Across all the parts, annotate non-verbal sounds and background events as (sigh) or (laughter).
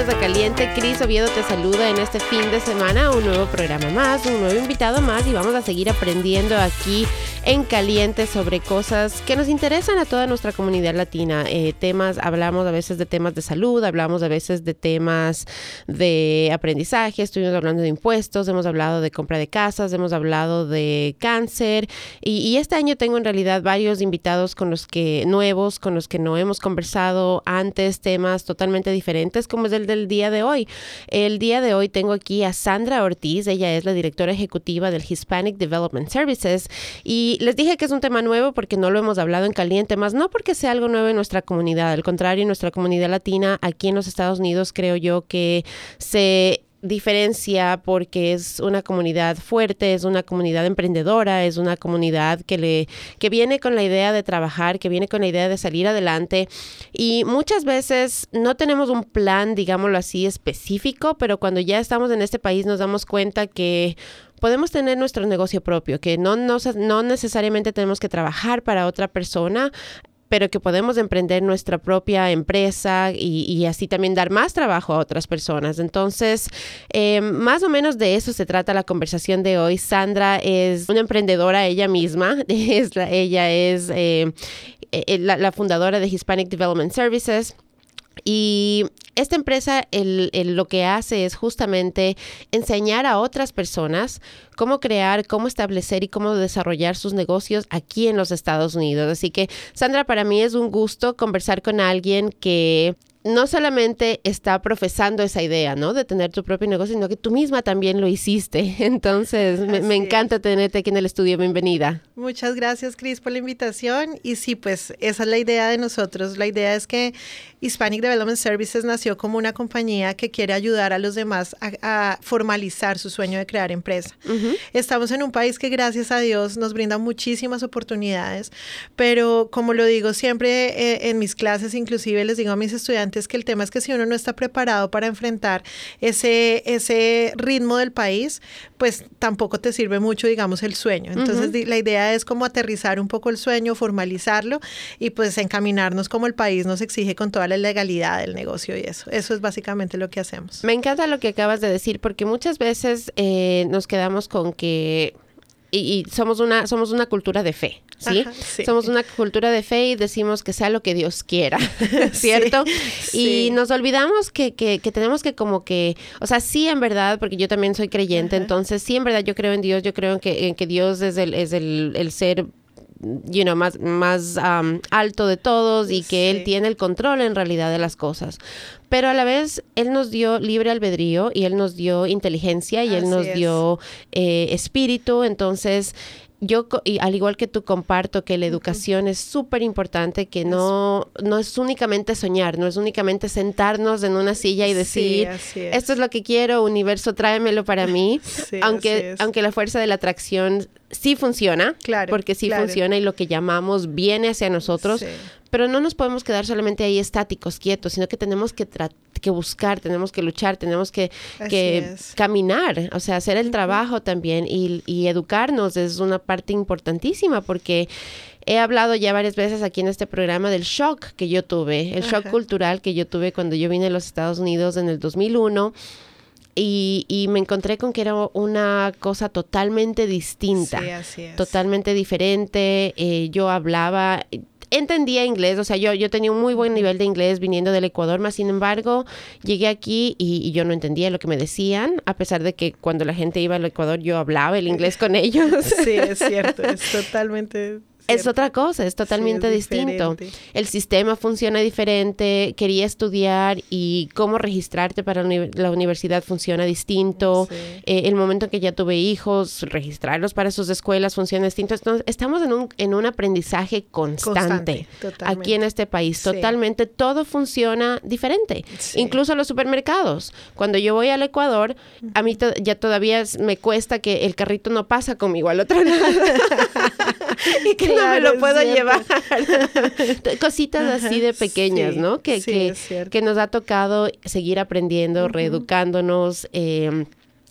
A Caliente. Cris Oviedo te saluda en este fin de semana. Un nuevo programa más, un nuevo invitado más y vamos a seguir aprendiendo aquí en Caliente sobre cosas que nos interesan a toda nuestra comunidad latina. Eh, temas, hablamos a veces de temas de salud, hablamos a veces de temas de aprendizaje, estuvimos hablando de impuestos, hemos hablado de compra de casas, hemos hablado de cáncer y, y este año tengo en realidad varios invitados con los que nuevos, con los que no hemos conversado antes, temas totalmente diferentes como es el del día de hoy. El día de hoy tengo aquí a Sandra Ortiz, ella es la directora ejecutiva del Hispanic Development Services y les dije que es un tema nuevo porque no lo hemos hablado en caliente, más no porque sea algo nuevo en nuestra comunidad, al contrario, en nuestra comunidad latina aquí en los Estados Unidos creo yo que se diferencia porque es una comunidad fuerte, es una comunidad emprendedora, es una comunidad que le que viene con la idea de trabajar, que viene con la idea de salir adelante. Y muchas veces no tenemos un plan, digámoslo así, específico, pero cuando ya estamos en este país nos damos cuenta que podemos tener nuestro negocio propio, que no, no, no necesariamente tenemos que trabajar para otra persona pero que podemos emprender nuestra propia empresa y, así también dar más trabajo a otras personas. Entonces, eh, más o menos de eso se trata la conversación de hoy. Sandra es una emprendedora ella misma, (laughs) ella es eh, eh, la, la fundadora de Hispanic Development Services. Y esta empresa el, el, lo que hace es justamente enseñar a otras personas cómo crear, cómo establecer y cómo desarrollar sus negocios aquí en los Estados Unidos. Así que, Sandra, para mí es un gusto conversar con alguien que no solamente está profesando esa idea, ¿no? De tener tu propio negocio, sino que tú misma también lo hiciste. (laughs) Entonces, me, me, encanta tenerte aquí en el estudio. Bienvenida. Muchas gracias, Cris, por la invitación. Y sí, pues esa es la idea de nosotros. La idea es que Hispanic Development Services nació como una compañía que quiere ayudar a los demás a, a formalizar su sueño de crear empresa. Uh -huh. Estamos en un país que, gracias a Dios, nos brinda muchísimas oportunidades, pero como lo digo siempre eh, en mis clases, inclusive les digo a mis estudiantes, que el tema es que si uno no está preparado para enfrentar ese, ese ritmo del país, pues tampoco te sirve mucho, digamos, el sueño. Entonces, uh -huh. la idea es como aterrizar un poco el sueño, formalizarlo y pues encaminarnos como el país nos exige con toda la legalidad del negocio y eso. Eso es básicamente lo que hacemos. Me encanta lo que acabas de decir porque muchas veces eh, nos quedamos con que y, y, somos una somos una cultura de fe, ¿sí? Ajá, sí. Somos una cultura de fe y decimos que sea lo que Dios quiera, (laughs) (laughs) ¿cierto? Sí, y sí. nos olvidamos que, que, que, tenemos que como que, o sea, sí en verdad, porque yo también soy creyente, Ajá. entonces sí en verdad yo creo en Dios, yo creo en que, en que Dios es el, es el, el ser you know, más, más um, alto de todos y que sí. él tiene el control en realidad de las cosas. Pero a la vez, él nos dio libre albedrío y él nos dio inteligencia y Así él nos es. dio eh, espíritu. Entonces, yo, y al igual que tú, comparto que la educación uh -huh. es súper importante, que no, no es únicamente soñar, no es únicamente sentarnos en una silla y decir, sí, es. esto es lo que quiero, universo, tráemelo para mí, (laughs) sí, aunque, aunque la fuerza de la atracción sí funciona, claro, porque sí claro. funciona y lo que llamamos viene hacia nosotros, sí. pero no nos podemos quedar solamente ahí estáticos, quietos, sino que tenemos que, que buscar, tenemos que luchar, tenemos que, que caminar, o sea, hacer el trabajo también y, y educarnos es una parte importantísima porque he hablado ya varias veces aquí en este programa del shock que yo tuve, el Ajá. shock cultural que yo tuve cuando yo vine a los Estados Unidos en el 2001 y, y, me encontré con que era una cosa totalmente distinta, sí, así es. totalmente diferente. Eh, yo hablaba, entendía inglés, o sea, yo, yo tenía un muy buen nivel de inglés viniendo del Ecuador, más sin embargo, llegué aquí y, y, yo no entendía lo que me decían, a pesar de que cuando la gente iba al Ecuador yo hablaba el inglés con ellos. Sí, es cierto, (laughs) es totalmente es otra cosa, es totalmente sí, es distinto. El sistema funciona diferente, quería estudiar y cómo registrarte para la universidad funciona distinto. Sí. Eh, el momento en que ya tuve hijos, registrarlos para sus escuelas funciona distinto. Entonces, estamos en un, en un aprendizaje constante, constante aquí en este país. Sí. Totalmente todo funciona diferente. Incluso los supermercados. Cuando yo voy al Ecuador, a mí to ya todavía me cuesta que el carrito no pasa conmigo al otro lado. (laughs) (laughs) y que claro, no me lo puedo llevar. (laughs) Cositas así de pequeñas, sí, ¿no? Que, sí, que, que, nos ha tocado seguir aprendiendo, uh -huh. reeducándonos. Eh,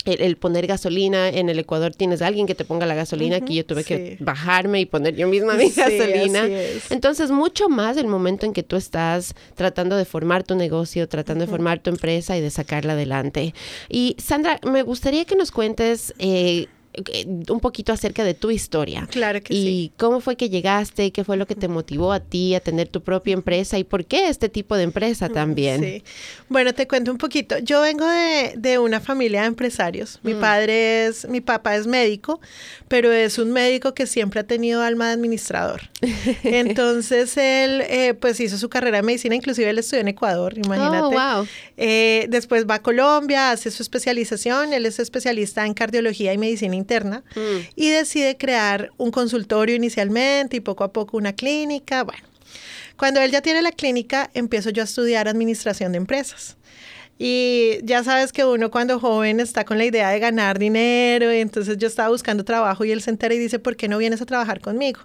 el, poner gasolina. En el Ecuador tienes a alguien que te ponga la gasolina, aquí yo tuve que bajarme y poner yo misma mi (laughs) gasolina. Entonces, mucho más el momento en que tú estás tratando de formar tu negocio, tratando de formar tu empresa y de sacarla adelante. Y Sandra, me gustaría que nos cuentes... Eh, un poquito acerca de tu historia. Claro que y sí. Y cómo fue que llegaste, qué fue lo que te motivó a ti a tener tu propia empresa y por qué este tipo de empresa también. Sí. Bueno, te cuento un poquito. Yo vengo de, de una familia de empresarios. Mi mm. padre es, mi papá es médico, pero es un médico que siempre ha tenido alma de administrador. (laughs) Entonces él, eh, pues hizo su carrera de medicina, inclusive él estudió en Ecuador, imagínate. Oh, wow. Eh, después va a Colombia, hace su especialización. Él es especialista en cardiología y medicina interna mm. y decide crear un consultorio inicialmente y poco a poco una clínica. Bueno, cuando él ya tiene la clínica, empiezo yo a estudiar administración de empresas. Y ya sabes que uno cuando joven está con la idea de ganar dinero, y entonces yo estaba buscando trabajo y él se entera y dice, ¿por qué no vienes a trabajar conmigo?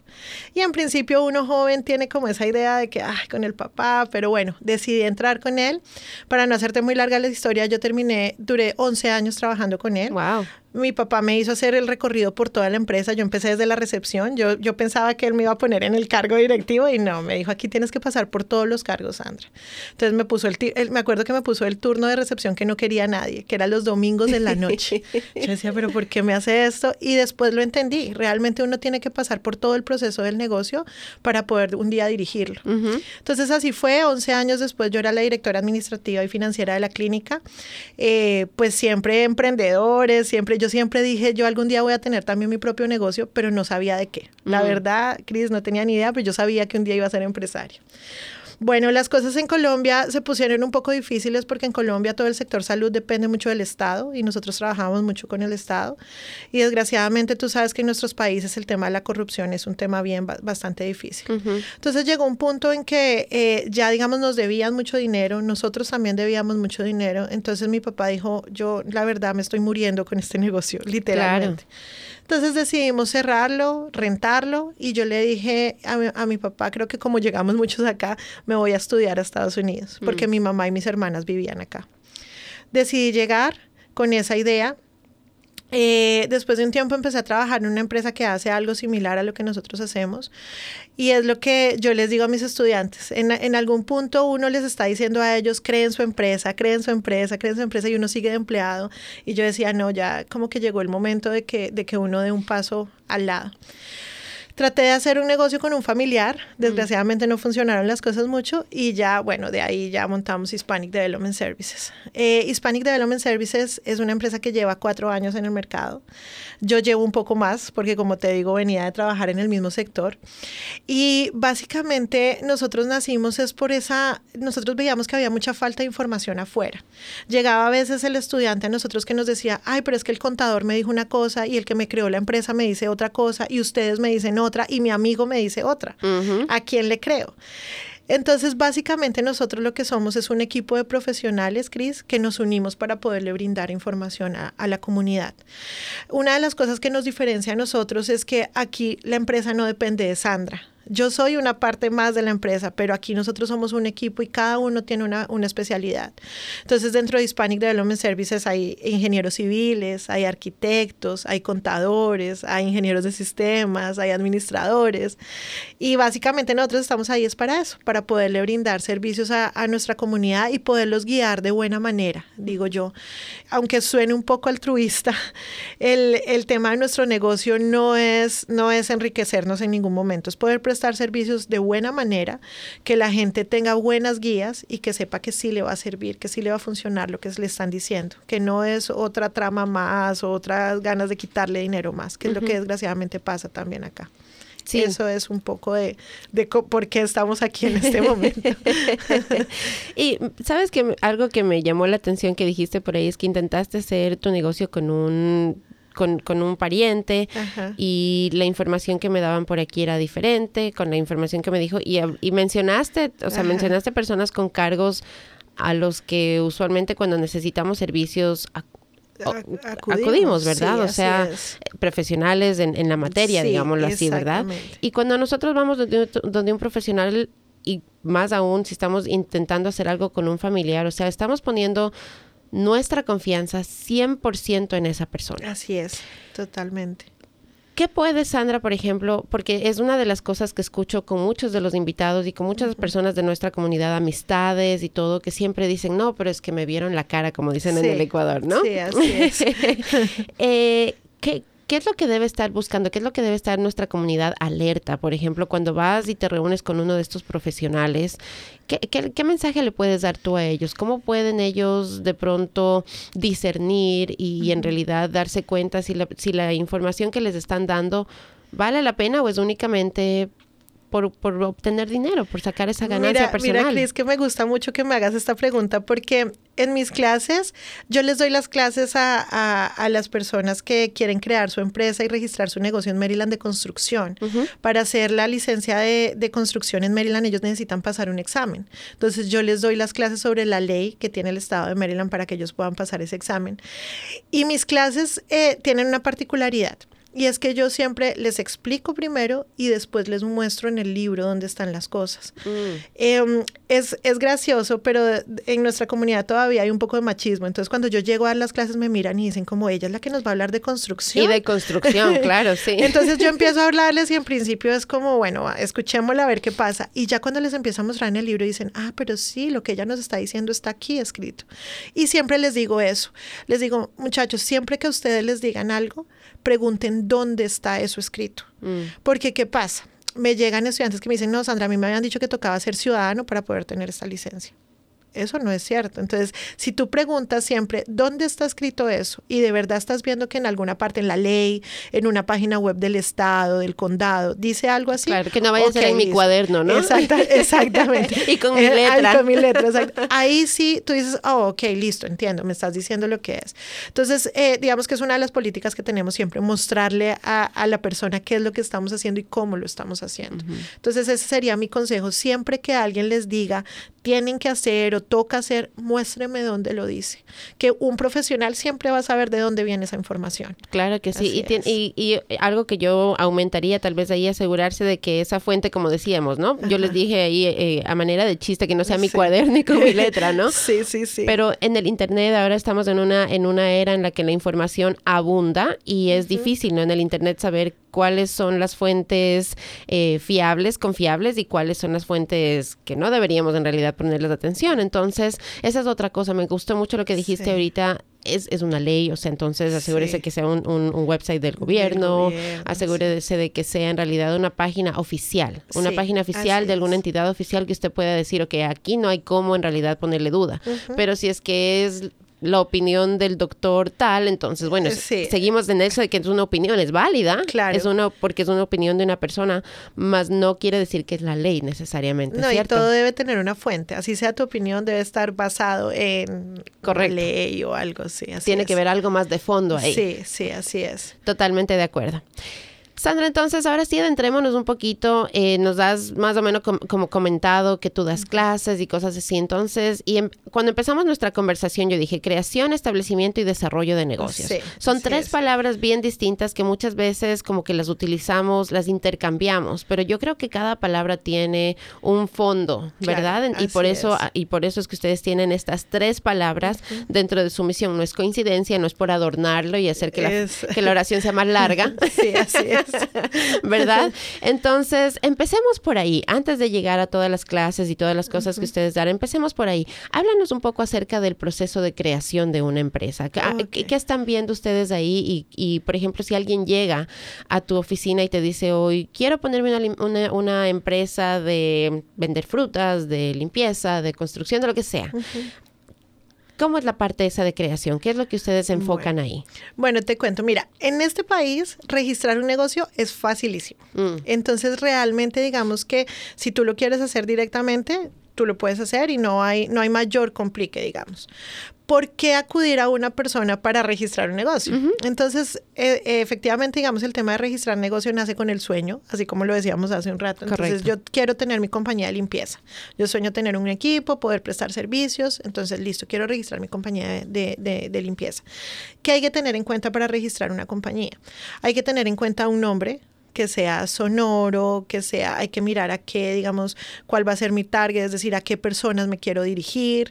Y en principio uno joven tiene como esa idea de que, ay, con el papá, pero bueno, decidí entrar con él. Para no hacerte muy larga la historia, yo terminé, duré 11 años trabajando con él. Wow mi papá me hizo hacer el recorrido por toda la empresa. Yo empecé desde la recepción. Yo, yo pensaba que él me iba a poner en el cargo directivo y no, me dijo, aquí tienes que pasar por todos los cargos, Sandra. Entonces me puso el, me acuerdo que me puso el turno de recepción que no quería nadie, que era los domingos de la (laughs) noche. Yo decía, pero ¿por qué me hace esto? Y después lo entendí. Realmente uno tiene que pasar por todo el proceso del negocio para poder un día dirigirlo. Entonces así fue. 11 años después yo era la directora administrativa y financiera de la clínica. Eh, pues siempre emprendedores, siempre yo siempre dije, yo algún día voy a tener también mi propio negocio, pero no sabía de qué. La verdad, Cris, no tenía ni idea, pero yo sabía que un día iba a ser empresario. Bueno, las cosas en Colombia se pusieron un poco difíciles porque en Colombia todo el sector salud depende mucho del Estado y nosotros trabajamos mucho con el Estado. Y desgraciadamente tú sabes que en nuestros países el tema de la corrupción es un tema bien bastante difícil. Entonces llegó un punto en que eh, ya, digamos, nos debían mucho dinero, nosotros también debíamos mucho dinero. Entonces mi papá dijo, yo la verdad me estoy muriendo con este (laughs) negocio, literalmente. Entonces decidimos cerrarlo, rentarlo y yo le dije a mi, papá, creo que como llegamos muchos acá, me voy a estudiar a Estados Unidos, porque mm. mi mamá y mis hermanas vivían acá. Decidí llegar con esa idea eh, después de un tiempo empecé a trabajar en una empresa que hace algo similar a lo que nosotros hacemos y es lo que yo les digo a mis estudiantes. En, algún punto uno les está diciendo a ellos, creen su empresa, creen su empresa, creen su empresa y uno sigue de empleado. Y yo decía, no, ya como que llegó el momento de que, de que uno dé un paso al lado. Traté de hacer un negocio con un familiar, desgraciadamente no funcionaron las cosas mucho y ya, bueno, de ahí ya montamos Hispanic Development Services. Eh, Hispanic Development Services es una empresa que lleva cuatro años en el mercado. Yo llevo un poco más porque, como te digo, venía de trabajar en el mismo sector. Y básicamente nosotros nacimos es por esa, nosotros veíamos que había mucha falta de información afuera. Llegaba a veces el estudiante a nosotros que nos decía, ay, pero es que el contador me dijo una cosa y el que me creó la empresa me dice otra cosa y ustedes me dicen otra y mi amigo me dice otra. ¿A quién le creo? Entonces, básicamente nosotros lo que somos es un equipo de profesionales, Cris, que nos unimos para poderle brindar información a, a, la comunidad. Una de las cosas que nos diferencia a nosotros es que aquí la empresa no depende de Sandra yo soy una parte más de la empresa, pero aquí nosotros somos un equipo y cada uno tiene una, una, especialidad. Entonces, dentro de Hispanic Development Services hay ingenieros civiles, hay arquitectos, hay contadores, hay ingenieros de sistemas, hay administradores. Y básicamente nosotros estamos ahí es para eso, para poderle brindar servicios a, a nuestra comunidad y poderlos guiar de buena manera, digo yo. Aunque suene un poco altruista, el, el tema de nuestro negocio no es, no es enriquecernos en ningún momento, es poder prestar servicios de buena manera, que la gente tenga buenas guías y que sepa que sí le va a servir, que sí le va a funcionar lo que le están diciendo, que no es otra trama más o otras ganas de quitarle dinero más, que es lo que desgraciadamente pasa también acá. Sí. Eso es un poco de, de por qué estamos aquí en este momento. (laughs) y sabes que algo que me llamó la atención que dijiste por ahí es que intentaste hacer tu negocio con un con, con un pariente y la información que me daban por aquí era diferente con la información que me dijo y, y mencionaste, o sea, mencionaste personas con cargos a los que usualmente cuando necesitamos servicios acudimos, ¿verdad? o sea, profesionales en, en, la materia, digámoslo así, ¿verdad? Y cuando nosotros vamos donde, donde un profesional y más aún si estamos intentando hacer algo con un familiar, o sea, estamos poniendo nuestra confianza 100% en esa persona. Así es, totalmente. ¿Qué puede, Sandra, por ejemplo? Porque es una de las cosas que escucho con muchos de los invitados y con muchas personas de nuestra comunidad, amistades y todo, que siempre dicen, no, pero es que me vieron la cara, como dicen en el Ecuador, ¿no? Sí, así es. (laughs) eh, ¿qué, ¿Qué es lo que debe estar buscando? ¿Qué es lo que debe estar nuestra comunidad alerta? Por ejemplo, cuando vas y te reúnes con uno de estos profesionales, ¿qué, qué, mensaje le puedes dar tú a ellos? ¿Cómo pueden ellos de pronto discernir y, en realidad darse cuenta si la, si la información que les están dando vale la pena o es únicamente por, por, obtener dinero, por sacar esa ganancia personal. Mira, Cris, que me gusta mucho que me hagas esta pregunta porque en mis clases yo les doy las clases a, a, las personas que quieren crear su empresa y registrar su negocio en Maryland de construcción. Para hacer la licencia de, de, construcción en Maryland ellos necesitan pasar un examen. Entonces yo les doy las clases sobre la ley que tiene el estado de Maryland para que ellos puedan pasar ese examen. Y mis clases eh, tienen una particularidad. Y es que yo siempre les explico primero y después les muestro en el libro dónde están las cosas. Mm. Em, es, es, gracioso, pero en nuestra comunidad todavía hay un poco de machismo. Entonces, cuando yo llego a dar las clases, me miran y dicen como ella es la que nos va a hablar de construcción. Y de construcción, (laughs) claro, sí. Entonces, yo empiezo a (laughs) hablarles y en principio es como, bueno, escuchémosla a ver qué pasa. Y ya cuando les empiezo a mostrar en el libro, dicen, ah, pero sí, lo que ella nos está diciendo está aquí escrito. Y siempre les digo eso. Les digo, muchachos, siempre que ustedes les digan algo, pregunten dónde está eso escrito. Mm. Porque, ¿qué pasa? Me llegan estudiantes que me dicen, no, Sandra, a mí me habían dicho que tocaba ser ciudadano para poder tener esta licencia. Eso no es cierto. Entonces, si tú preguntas siempre, ¿dónde está escrito eso? Y de verdad estás viendo que en alguna parte, en la ley, en una página web del Estado, del condado, dice algo así. Claro, que no vaya a ser en mi cuaderno, ¿no? (laughs) exactamente. y con mi eh, letra. con mi letra, (laughs) Ahí sí tú dices, oh, ok, listo, entiendo, me estás diciendo lo que es. Entonces, eh, digamos que es una de las políticas que tenemos siempre, mostrarle a, a, la persona qué es lo que estamos haciendo y cómo lo estamos haciendo. Entonces, ese sería mi consejo. Siempre que alguien les diga, tienen que hacer o toca hacer, muéstreme dónde lo dice. Que un profesional siempre va a saber de dónde viene esa información. Claro que sí. Y, y, algo que yo aumentaría tal vez ahí, asegurarse de que esa fuente, como decíamos, ¿no? Yo les dije ahí eh, a manera de chiste que no sea mi cuaderno ni con mi letra, ¿no? (laughs) sí, sí, sí. Pero en el Internet ahora estamos en una, en una era en la que la información abunda y es difícil, ¿no? En el Internet saber cuáles son las fuentes eh, fiables, confiables y cuáles son las fuentes que no deberíamos en realidad ponerles atención. Entonces, esa es otra cosa. Me gustó mucho lo que dijiste ahorita. Es, es, una ley, o sea, entonces asegúrese que sea un, un, website del gobierno, asegúrese de que sea en realidad una página oficial, una página oficial de alguna entidad oficial que usted pueda decir, ok, aquí no hay cómo en realidad ponerle duda, pero si es que es la opinión del doctor tal, entonces, bueno, seguimos en eso de que es una opinión, es válida, claro. es una, porque es una opinión de una persona, más no quiere decir que es la ley necesariamente. No, y todo debe tener una fuente, así sea tu opinión, debe estar basado en la ley o algo así. Tiene que ver algo más de fondo ahí. Sí, sí, así es. Totalmente de acuerdo. Sandra, entonces ahora sí adentrémonos un poquito, eh, nos das más o menos como comentado que tú das clases y cosas así, entonces, y em, cuando empezamos nuestra conversación yo dije creación, establecimiento y desarrollo de negocios. Son tres palabras bien distintas que muchas veces como que las utilizamos, las intercambiamos, pero yo creo que cada palabra tiene un fondo, ¿verdad? y por eso ah, y por eso es que ustedes tienen estas tres palabras dentro de su misión, no es coincidencia, no es por adornarlo y hacer que, la, que la oración sea más larga. (laughs) sí, así es. (laughs) ¿verdad? Entonces, empecemos por ahí. Antes de llegar a todas las clases y todas las cosas que ustedes dan, empecemos por ahí. Háblanos un poco acerca del proceso de creación de una empresa. ¿Qué, están viendo ustedes ahí? Y, por ejemplo, si alguien llega a tu oficina y te dice hoy, quiero ponerme una, empresa de vender frutas, de limpieza, de construcción, de lo que sea. ¿Cómo es la parte esa de creación? ¿Qué es lo que ustedes enfocan ahí? Bueno, te cuento, mira, en este país registrar un negocio es facilísimo. Mm. Entonces, realmente digamos que si tú lo quieres hacer directamente, tú lo puedes hacer y no hay, no hay mayor complique, digamos. ¿Por qué acudir a una persona para registrar un negocio? Entonces, e, efectivamente, digamos, el tema de registrar negocio nace con el sueño, así como lo decíamos hace un rato. Entonces, yo quiero tener mi compañía de limpieza. Yo sueño tener un equipo, poder prestar servicios. Entonces, listo, quiero registrar mi compañía de, de limpieza. ¿Qué hay que tener en cuenta para registrar una compañía? Hay que tener en cuenta un nombre, que sea sonoro, que sea, hay que mirar a qué, digamos, cuál va a ser mi target, es decir, a qué personas me quiero dirigir.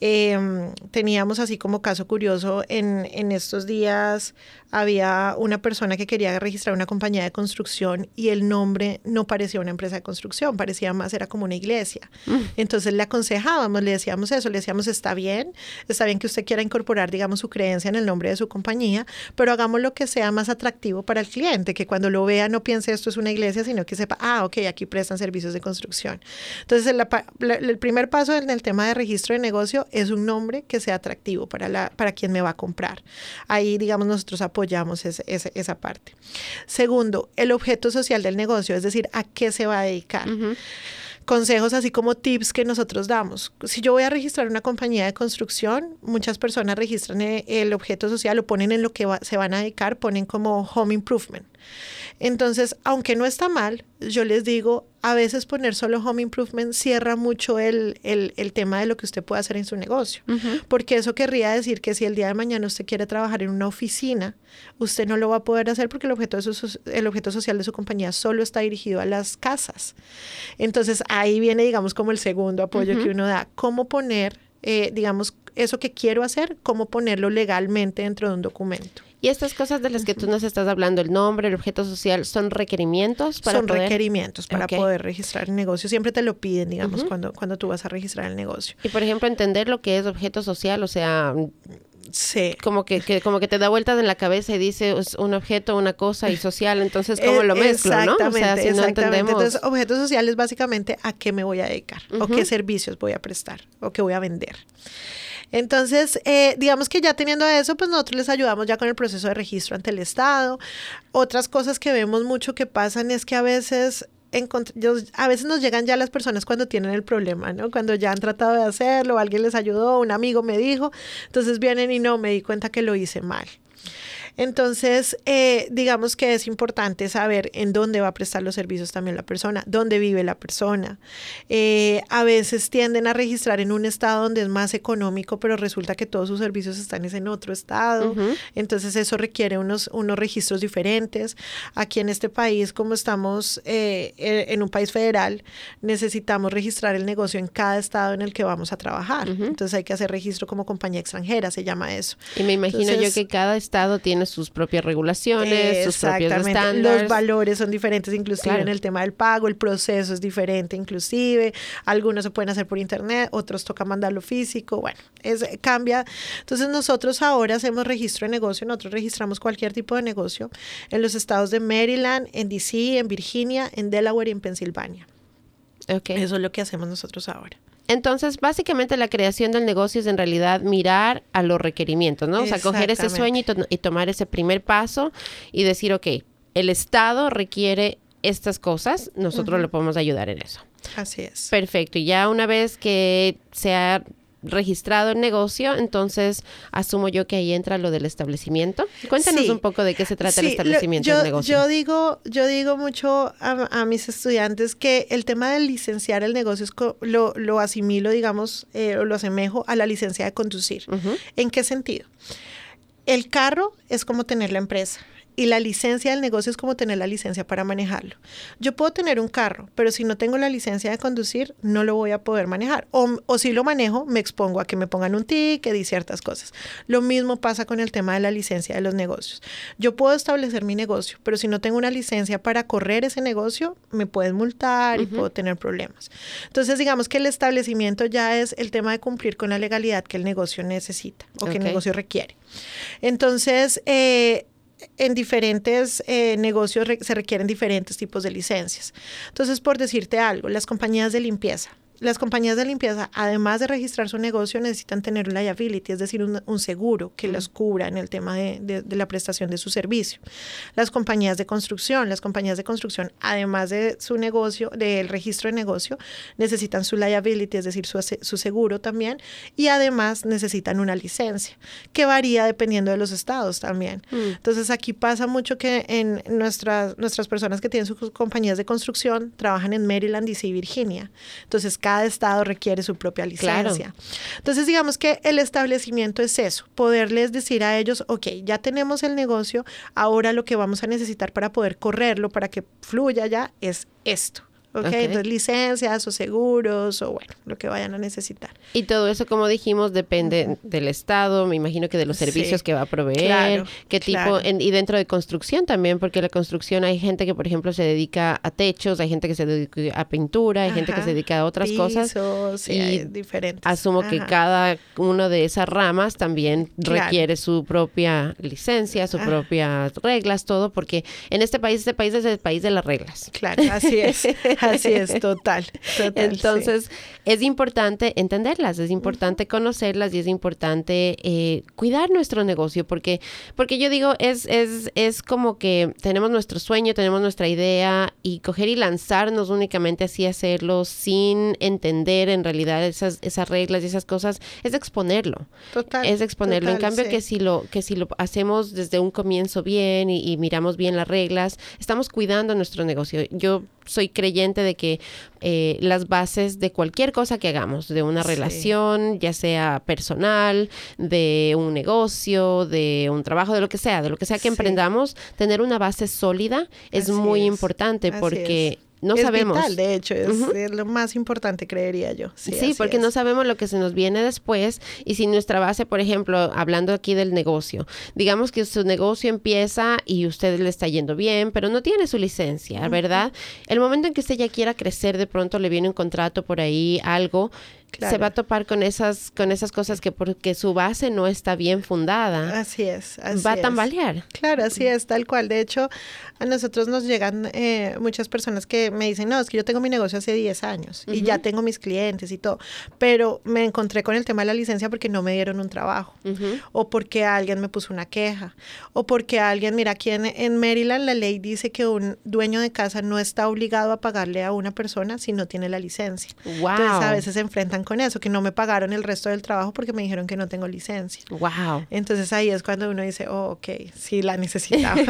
Em, teníamos así como caso curioso, en, en estos días había una persona que quería registrar una compañía de construcción y el nombre no parecía una empresa de construcción, parecía más, era como una iglesia. Mm. Entonces le aconsejábamos, le decíamos eso, le decíamos, está bien, está bien que usted quiera incorporar, digamos, su creencia en el nombre de su compañía, pero hagamos lo que sea más atractivo para el cliente, que cuando lo vea no piense esto es una iglesia, sino que sepa, ah, ok, aquí prestan servicios de construcción. Entonces el, el primer paso en el tema de registro de negocio es un nombre que sea atractivo para, la, para quien me va a comprar. Ahí, digamos, nosotros apoyamos apoyamos esa parte. Segundo, el objeto social del negocio, es decir, a qué se va a dedicar. consejos así como tips que nosotros damos. Si yo voy a registrar una compañía de construcción, muchas personas registran eh, el, objeto social o ponen en lo que se van a dedicar, ponen como home improvement. Entonces, aunque no está mal, yo les digo, a veces poner solo home improvement cierra mucho el, tema de lo que usted puede hacer en su negocio, porque eso querría decir que si el día de mañana usted quiere trabajar en una oficina, usted no lo va a poder hacer porque el objeto, el objeto social de su compañía solo está dirigido a las casas. Entonces, ahí viene, digamos, como el segundo apoyo que uno da, cómo poner, eh, digamos, eso que quiero hacer, cómo ponerlo legalmente dentro de un documento. Y estas cosas de las que tú nos estás hablando, el nombre, el objeto social, ¿son requerimientos para Son requerimientos para poder registrar el negocio. Siempre te lo piden, digamos, cuando, cuando tú vas a registrar el negocio. Y, por ejemplo, entender lo que es objeto social, o sea... Sí. Como que, como que te da vueltas en la cabeza y dice es un objeto, una cosa y social, entonces ¿cómo lo mezclo, no? O sea, si no entendemos... Entonces, objeto social es básicamente a qué me voy a dedicar, o qué servicios voy a prestar, o qué voy a vender. Entonces, eh, digamos que ya teniendo eso, pues nosotros les ayudamos ya con el proceso de registro ante el Estado. Otras cosas que vemos mucho que pasan es que a veces a veces nos llegan ya las personas cuando tienen el problema, ¿no? Cuando ya han tratado de hacerlo, alguien les ayudó, un amigo me dijo, entonces vienen y no, me di cuenta que lo hice mal. Entonces, eh, digamos que es importante saber en dónde va a prestar los servicios también la persona, dónde vive la persona. Eh, a veces tienden a registrar en un estado donde es más económico, pero resulta que todos sus servicios están en otro estado. Entonces, eso requiere unos, unos registros diferentes. Aquí en este país, como estamos eh, en un país federal, necesitamos registrar el negocio en cada estado en el que vamos a trabajar. Entonces, hay que hacer registro como compañía extranjera, se llama eso. Y me imagino yo que cada estado tiene sus propias regulaciones, sus propios estándares. Los valores son diferentes inclusive en el tema del pago, el proceso es diferente inclusive, algunos se pueden hacer por internet, otros toca mandarlo físico, bueno, es, cambia. Entonces nosotros ahora hacemos registro de negocio, nosotros registramos cualquier tipo de negocio en los estados de Maryland, en DC, en Virginia, en Delaware y en Pensilvania. Okay. Eso es lo que hacemos nosotros ahora. Entonces, básicamente la creación del negocio es en realidad mirar a los requerimientos, ¿no? O sea, coger ese sueño y, tomar ese primer paso y decir, ok, el Estado requiere estas cosas, nosotros le podemos ayudar en eso. Así es. Perfecto. Y ya una vez que se ha registrado el negocio, entonces asumo yo que ahí entra lo del establecimiento. Cuéntanos un poco de qué se trata el establecimiento del negocio. Yo digo, yo digo mucho a, mis estudiantes que el tema de licenciar el negocio es lo, lo, asimilo, digamos, eh, o lo asemejo a la licencia de conducir. ¿En qué sentido? El carro es como tener la empresa. Y la licencia del negocio es como tener la licencia para manejarlo. Yo puedo tener un carro, pero si no tengo la licencia de conducir, no lo voy a poder manejar. O, si lo manejo, me expongo a que me pongan un ticket y ciertas cosas. Lo mismo pasa con el tema de la licencia de los negocios. Yo puedo establecer mi negocio, pero si no tengo una licencia para correr ese negocio, me pueden multar y puedo tener problemas. Entonces, digamos que el establecimiento ya es el tema de cumplir con la legalidad que el negocio necesita o que el negocio requiere. Entonces, eh, en diferentes eh, negocios se requieren diferentes tipos de licencias. Entonces, por decirte algo, las compañías de limpieza las compañías de limpieza, además de registrar su negocio, necesitan tener un liability, es decir, un, seguro que las cubra en el tema de, la prestación de su servicio. Las compañías de construcción, las compañías de construcción, además de su negocio, del registro de negocio, necesitan su liability, es decir, su, su seguro también, y además necesitan una licencia, que varía dependiendo de los estados también. Mm. Entonces, aquí pasa mucho que en nuestras, nuestras personas que tienen sus compañías de construcción trabajan en Maryland, y Virginia. Entonces, cada cada estado requiere su propia licencia. Entonces, digamos que el establecimiento es eso, poderles decir a ellos, ok, ya tenemos el negocio, ahora lo que vamos a necesitar para poder correrlo, para que fluya ya, es esto. ¿Ok? Entonces, licencias o seguros o bueno, lo que vayan a necesitar. Y todo eso, como dijimos, depende del Estado, me imagino que de los servicios que va a proveer, qué tipo, y dentro de construcción también, porque la construcción hay gente que, por ejemplo, se dedica a techos, hay gente que se dedica a pintura, hay gente que se dedica a otras cosas. Sí, y diferentes. Asumo que cada una de esas ramas también requiere su propia licencia, sus propias reglas, todo, porque en este país, este país es el país de las reglas. Claro, así es. (laughs) Así es, (laughs) total. Entonces, es importante entenderlas, es importante conocerlas y es importante eh, cuidar nuestro negocio, porque, porque yo digo, es, es, es como que tenemos nuestro sueño, tenemos nuestra idea y coger y lanzarnos únicamente así hacerlo sin entender en realidad esas, esas reglas y esas cosas, es exponerlo. Total. Es exponerlo. en cambio, que si lo, que si lo hacemos desde un comienzo bien y, y miramos bien las reglas, estamos cuidando nuestro negocio. Yo soy creyente de que eh, las bases de cualquier cosa que hagamos, de una relación, ya sea personal, de un negocio, de un trabajo, de lo que sea, de lo que sea que emprendamos, tener una base sólida es muy importante porque no sabemos. Vital, de hecho, es, lo más importante, creería yo. Sí, porque no sabemos lo que se nos viene después y si nuestra base, por ejemplo, hablando aquí del negocio, digamos que su negocio empieza y usted le está yendo bien, pero no tiene su licencia, ¿verdad? El momento en que usted ya quiera crecer, de pronto le viene un contrato por ahí, algo, se va a topar con esas, con esas cosas que porque su base no está bien fundada. Así es. Así va a tambalear. Claro, así es, tal cual. De hecho, a nosotros nos llegan eh, muchas personas que me dicen, no, es que yo tengo mi negocio hace 10 años y ya tengo mis clientes y todo, pero me encontré con el tema de la licencia porque no me dieron un trabajo o porque alguien me puso una queja o porque alguien, mira, aquí en, en Maryland la ley dice que un dueño de casa no está obligado a pagarle a una persona si no tiene la licencia. Wow. Entonces a veces se enfrentan con eso, que no me pagaron el resto del trabajo porque me dijeron que no tengo licencia. Wow. Entonces ahí es cuando uno dice, oh, ok, sí la necesitaba.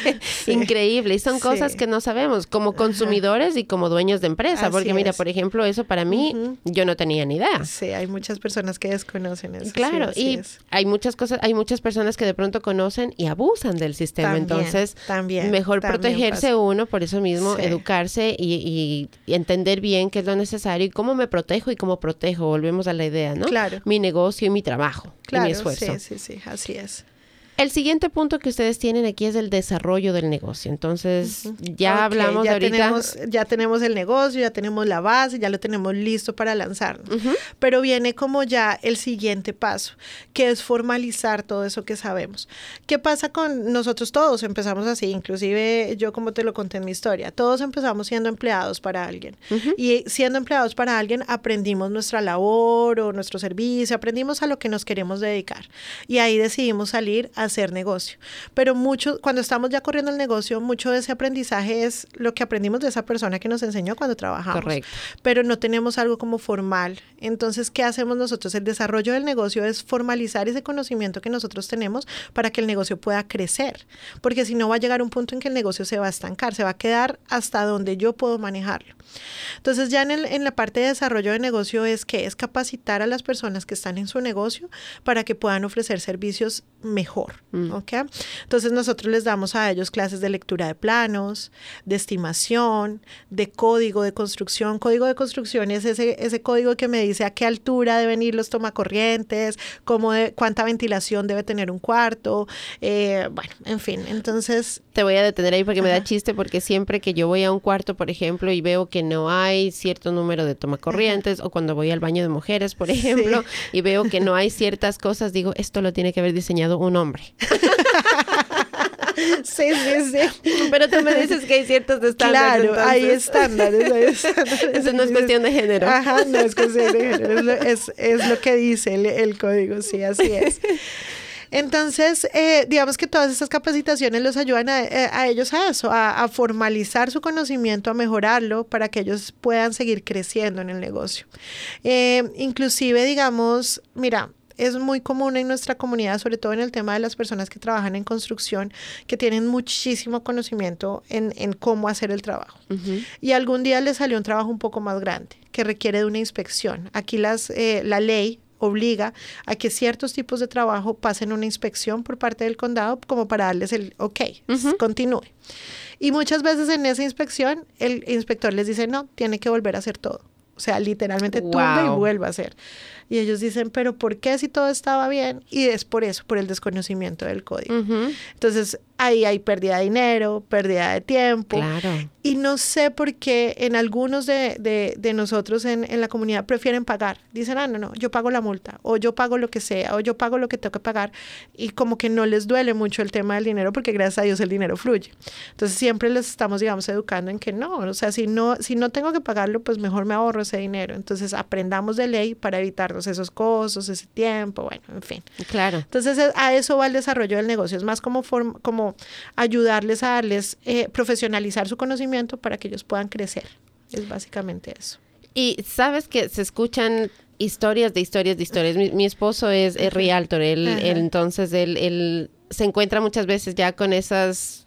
(laughs) Increíble. Y son cosas que no sabemos como consumidores y como dueños de empresa, porque mira, por ejemplo, eso para mí yo no tenía ni idea. Sí, hay muchas personas que desconocen eso. Claro, y hay muchas cosas, hay muchas personas que de pronto conocen y abusan del sistema. Entonces, también, mejor protegerse uno, por eso mismo, educarse y, y entender bien qué es lo necesario y cómo me protejo y cómo protejo volvemos a la idea, ¿no? Claro. Mi negocio y mi trabajo, mi esfuerzo. Sí, sí, sí, así es. El siguiente punto que ustedes tienen aquí es el desarrollo del negocio. Entonces, ya hablamos ya ahorita. Tenemos, ya tenemos el negocio, ya tenemos la base, ya lo tenemos listo para lanzarnos. Pero viene como ya el siguiente paso, que es formalizar todo eso que sabemos. ¿Qué pasa con nosotros todos? Empezamos así, inclusive yo como te lo conté en mi historia, todos empezamos siendo empleados para alguien. Y siendo empleados para alguien aprendimos nuestra labor o nuestro servicio, aprendimos a lo que nos queremos dedicar. Y ahí decidimos salir a hacer negocio. Pero mucho, cuando estamos ya corriendo el negocio, mucho de ese aprendizaje es lo que aprendimos de esa persona que nos enseñó cuando trabajamos. Correcto. Pero no tenemos algo como formal. Entonces, ¿qué hacemos nosotros? El desarrollo del negocio es formalizar ese conocimiento que nosotros tenemos para que el negocio pueda crecer. Porque si no, va a llegar un punto en que el negocio se va a estancar, se va a quedar hasta donde yo puedo manejarlo. Entonces, ya en, el, en la parte de desarrollo de negocio es que es capacitar a las personas que están en su negocio para que puedan ofrecer servicios mejor. Mm. Entonces nosotros les damos a ellos clases de lectura de planos, de estimación, de código de construcción. Código de construcción es ese, ese código que me dice a qué altura deben ir los tomacorrientes, cómo de, cuánta ventilación debe tener un cuarto, eh, bueno, en fin, entonces... Te voy a detener ahí porque me da chiste porque siempre que yo voy a un cuarto, por ejemplo, y veo que no hay cierto número de tomacorrientes, o cuando voy al baño de mujeres, por ejemplo, y veo que no hay ciertas cosas, digo, esto lo tiene que haber diseñado un hombre. Sí, sí, sí. Pero tú me dices que hay ciertos estándares. Claro, hay estándares. (laughs) Eso no es cuestión de género. Ajá, no es cuestión de género. Es, es, lo que dice el, el código, sí, así es. Entonces, eh, digamos que todas estas capacitaciones los ayudan a, eh, ellos a eso, a, formalizar su conocimiento, a mejorarlo para que ellos puedan seguir creciendo en el negocio. Eh, inclusive, digamos, mira, es muy común en nuestra comunidad, sobre todo en el tema de las personas que trabajan en construcción, que tienen muchísimo conocimiento en, en cómo hacer el trabajo. Y algún día les salió un trabajo un poco más grande, que requiere de una inspección. Aquí las, eh, la ley obliga a que ciertos tipos de trabajo pasen una inspección por parte del condado como para darles el ok, continúe. Y muchas veces en esa inspección el inspector les dice, no, tiene que volver a hacer todo. O sea, literalmente wow. y vuelva a hacer. Y ellos dicen, pero ¿por qué si todo estaba bien? Y es por eso, por el desconocimiento del código. Entonces, ahí hay pérdida de dinero, pérdida de tiempo. Claro. Y no sé por qué en algunos de, de, de nosotros en, en, la comunidad prefieren pagar. Dicen, ah, no, no, yo pago la multa, o yo pago lo que sea, o yo pago lo que tengo que pagar. Y como que no les duele mucho el tema del dinero, porque gracias a Dios el dinero fluye. Entonces siempre les estamos, digamos, educando en que no, o sea, si no, si no tengo que pagarlo, pues mejor me ahorro ese dinero. Entonces aprendamos de ley para esos costos, ese tiempo, bueno, en fin. Claro. Entonces a eso va el desarrollo del negocio. Es más como, form, como ayudarles a darles, eh, profesionalizar su conocimiento para que ellos puedan crecer. Es básicamente eso. Y sabes que se escuchan historias de historias de historias. Mi, mi esposo es, es realtor, él, él entonces él, él se encuentra muchas veces ya con esas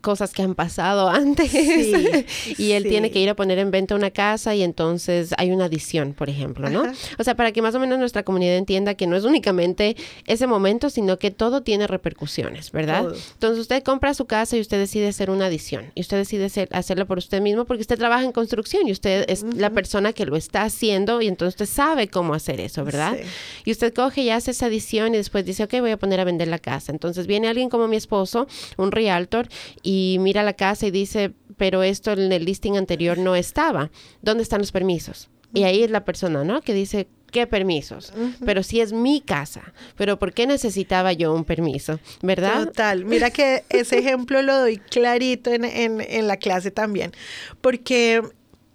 cosas que han pasado (laughs) antes sí, y él sí. tiene que ir a poner en venta una casa y entonces hay una adición, por ejemplo, ¿no? Ajá. O sea, para que más o menos nuestra comunidad entienda que no es únicamente ese momento, sino que todo tiene repercusiones, ¿verdad? Todo. Entonces usted compra su casa y usted decide hacer una adición y usted decide hacer, hacerlo por usted mismo porque usted trabaja en construcción y usted es uh -huh. la persona que lo está haciendo y entonces usted sabe cómo hacer eso, ¿verdad? Sí. Y usted coge y hace esa adición y después dice, ok, voy a poner a vender la casa. Entonces viene alguien como mi esposo, un realtor, y mira la casa y dice, pero esto en el listing anterior no estaba. ¿Dónde están los permisos? Y ahí es la persona, ¿no? Que dice, ¿qué permisos? Uh -huh. Pero si es mi casa, pero ¿por qué necesitaba yo un permiso? ¿Verdad? Total. Mira que ese (laughs) ejemplo lo doy clarito en, en, en la clase también, porque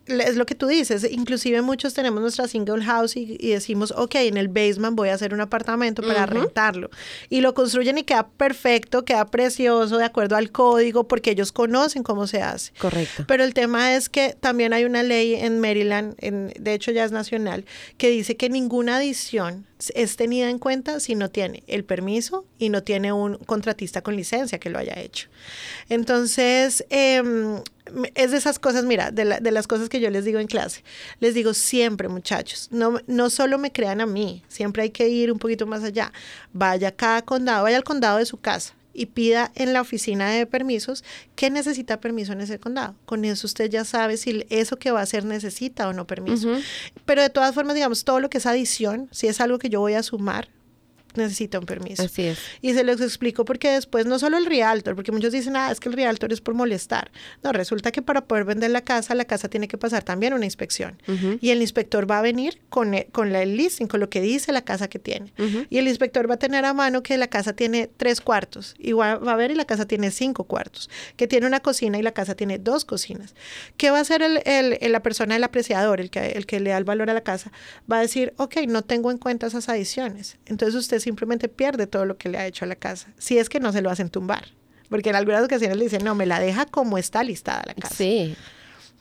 es lo que tú dices, inclusive muchos tenemos nuestra single house y, y, decimos, ok, en el basement voy a hacer un apartamento para uh -huh. rentarlo. Y lo construyen y queda perfecto, queda precioso, de acuerdo al código, porque ellos conocen cómo se hace. Correcto. Pero el tema es que también hay una ley en Maryland, en, de hecho ya es nacional, que dice que ninguna adición es tenida en cuenta si no tiene el permiso y no tiene un contratista con licencia que lo haya hecho. Entonces, eh, es de esas cosas, mira, de, la, de, las cosas que yo les digo en clase. Les digo siempre, muchachos, no, no solo me crean a mí, siempre hay que ir un poquito más allá. Vaya a cada condado, vaya al condado de su casa y pida en la oficina de permisos qué necesita permiso en ese condado. Con eso usted ya sabe si eso que va a hacer necesita o no permiso. Uh -huh. Pero de todas formas, digamos, todo lo que es adición, si es algo que yo voy a sumar, necesita un permiso. Así es. Y se los explico porque después no solo el realtor, porque muchos dicen, ah, es que el realtor es por molestar. No, resulta que para poder vender la casa, la casa tiene que pasar también una inspección. Uh -huh. Y el inspector va a venir con el, con la, el listing, con lo que dice la casa que tiene. Uh -huh. Y el inspector va a tener a mano que la casa tiene tres cuartos. Y va, va, a ver y la casa tiene cinco cuartos. Que tiene una cocina y la casa tiene dos cocinas. ¿Qué va a hacer el, el, el, la persona, el apreciador, el que, el que le da el valor a la casa? Va a decir, ok, no tengo en cuenta esas adiciones. Entonces usted simplemente pierde todo lo que le ha hecho a la casa, si es que no se lo hacen tumbar. Porque en algunas ocasiones le dicen, no, me la deja como está listada la casa. Sí.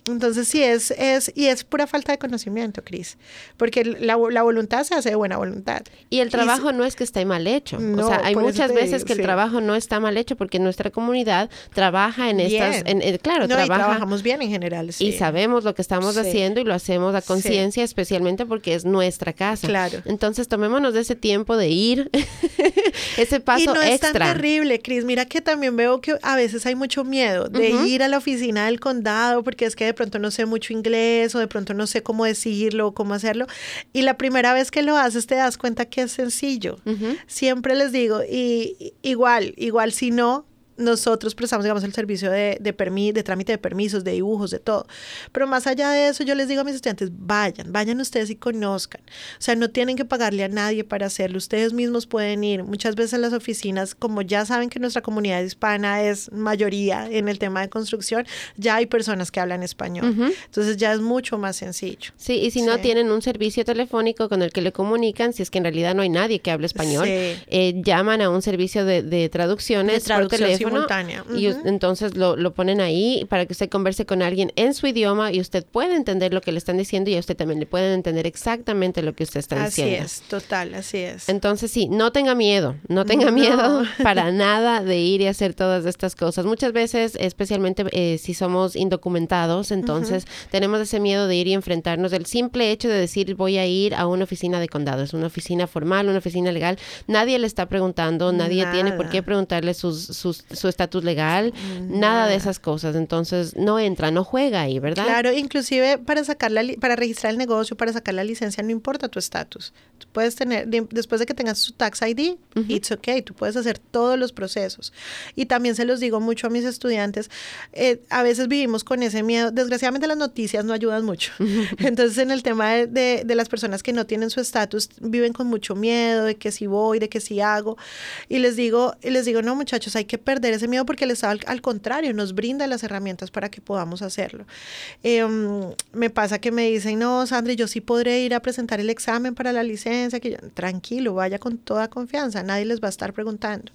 Entonces sí, es, es, y es pura falta de conocimiento, Cris, porque la, la, voluntad se hace de buena voluntad. Y el trabajo no es que esté mal hecho, no, o sea, hay muchas veces digo, que sí. el trabajo no está mal hecho porque nuestra comunidad trabaja en bien. estas, en, en, claro, no, trabaja, trabajamos bien en general. Sí. Y sabemos lo que estamos haciendo y lo hacemos a conciencia, especialmente porque es nuestra casa. Claro. Entonces tomémonos de ese tiempo de ir, (laughs) ese paso y no extra. es tan terrible, Cris, mira que también veo que a veces hay mucho miedo de uh -huh. ir a la oficina del condado porque es que de pronto no sé mucho inglés o de pronto no sé cómo decirlo o cómo hacerlo. Y la primera vez que lo haces te das cuenta que es sencillo. Uh -huh. Siempre les digo, y igual, igual si no, nosotros prestamos, digamos, el servicio de, de, permis, de trámite de permisos, de dibujos, de todo. Pero más allá de eso, yo les digo a mis estudiantes, vayan, vayan ustedes y conozcan. O sea, no tienen que pagarle a nadie para hacerlo. Ustedes mismos pueden ir. Muchas veces en las oficinas, como ya saben que nuestra comunidad hispana es mayoría en el tema de construcción, ya hay personas que hablan español. Uh -huh. Entonces ya es mucho más sencillo. Sí, y si sí. no tienen un servicio telefónico con el que le comunican, si es que en realidad no hay nadie que hable español, sí. eh, llaman a un servicio de, de traducciones de traducción Simultánea. y entonces lo, lo, ponen ahí para que usted converse con alguien en su idioma y usted puede entender lo que le están diciendo y a usted también le pueden entender exactamente lo que usted está diciendo. Así es, total, así es. Entonces sí, no tenga miedo, no tenga (laughs) miedo para nada de ir y hacer todas estas cosas. Muchas veces, especialmente eh, si somos indocumentados, entonces tenemos ese miedo de ir y enfrentarnos. El simple hecho de decir voy a ir a una oficina de condado, es una oficina formal, una oficina legal, nadie le está preguntando, nadie tiene por qué preguntarle su estatus legal, nada. de esas cosas. Entonces no entra, no juega ahí, ¿verdad? Claro, inclusive para sacar la, para registrar el negocio, para sacar la licencia, no importa tu estatus. Tú puedes tener, después de que tengas su tax ID, it's okay, tú puedes hacer todos los procesos. Y también se los digo mucho a mis estudiantes, eh, a veces vivimos con ese miedo, desgraciadamente las noticias no ayudan mucho. (laughs) Entonces en el tema de, de las personas que no tienen su estatus, viven con mucho miedo de que si voy, de que si hago. Y les digo, y les digo, no muchachos, hay que perder ese miedo porque el Estado al, contrario nos brinda las herramientas para que podamos hacerlo. Em, me pasa que me dicen, no, Sandra, yo sí podré ir a presentar el examen para la licencia, que yo, tranquilo, vaya con toda confianza, nadie les va a estar preguntando.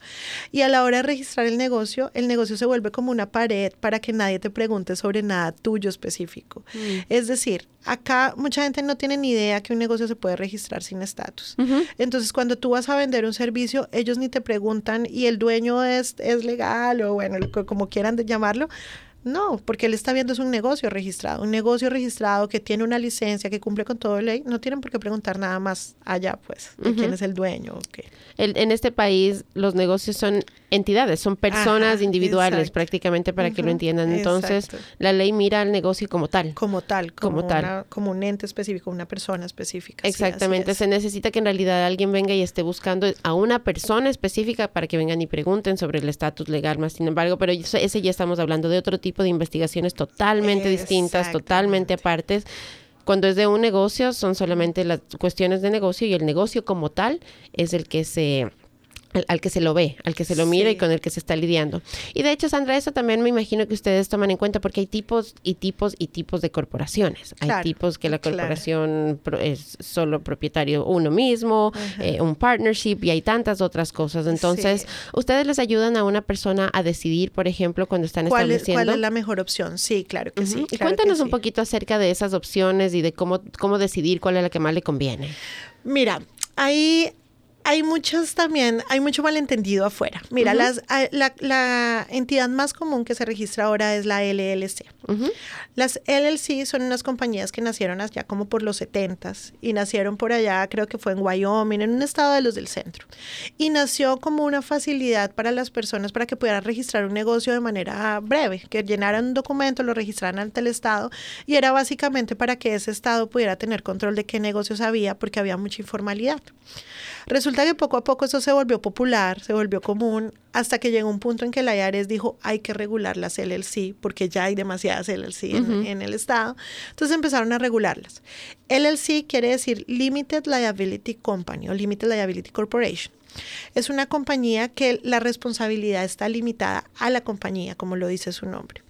Y a la hora de registrar el negocio, el negocio se vuelve como una pared para que nadie te pregunte sobre nada tuyo específico. Mm. Es decir, acá mucha gente no tiene ni idea que un negocio se puede registrar sin estatus. Entonces, cuando tú vas a vender un servicio, ellos ni te preguntan y el dueño es, es legal o bueno, como quieran llamarlo, no, porque él está viendo es un negocio registrado, un negocio registrado que tiene una licencia, que cumple con toda ley, no tienen por qué preguntar nada más allá, pues, de quién es el dueño. en este país los negocios son entidades, son personas individuales prácticamente para que lo entiendan. Entonces, la ley mira al negocio como tal. Como tal, como, tal. como un ente específico, una persona específica. Exactamente, se necesita que en realidad alguien venga y esté buscando a una persona específica para que vengan y pregunten sobre el estatus legal, más sin embargo, pero ese ya estamos hablando de otro tipo de investigaciones totalmente distintas, totalmente apartes cuando es de un negocio son solamente las cuestiones de negocio y el negocio como tal es el que se al, que se lo ve, al que se lo mira y con el que se está lidiando. Y de hecho, Sandra, eso también me imagino que ustedes toman en cuenta porque hay tipos y tipos y tipos de corporaciones. Hay tipos que la corporación es solo propietario uno mismo, eh, un partnership y hay tantas otras cosas. Entonces, ¿ustedes les ayudan a una persona a decidir, por ejemplo, cuando están estableciendo? ¿Cuál es la mejor opción? Sí, claro que sí. cuéntanos un poquito acerca de esas opciones y de cómo, cómo decidir cuál es la que más le conviene. Mira, ahí hay muchos también, hay mucho malentendido afuera. Mira, las, la, entidad más común que se registra ahora es la LLC. Las LLC son unas compañías que nacieron allá como por los 70 y nacieron por allá, creo que fue en Wyoming, en un estado de los del centro. Y nació como una facilidad para las personas para que pudieran registrar un negocio de manera breve, que llenaran un documento, lo registraran ante el estado y era básicamente para que ese estado pudiera tener control de qué negocios había porque había mucha informalidad. Resulta que poco a poco eso se volvió popular, se volvió común, hasta que llegó un punto en que la IARES dijo hay que regular las LLC porque ya hay demasiadas LLC en, el Estado. Entonces empezaron a regularlas. LLC quiere decir Limited Liability Company o Limited Liability Corporation. Es una compañía que la responsabilidad está limitada a la compañía, como lo dice su nombre.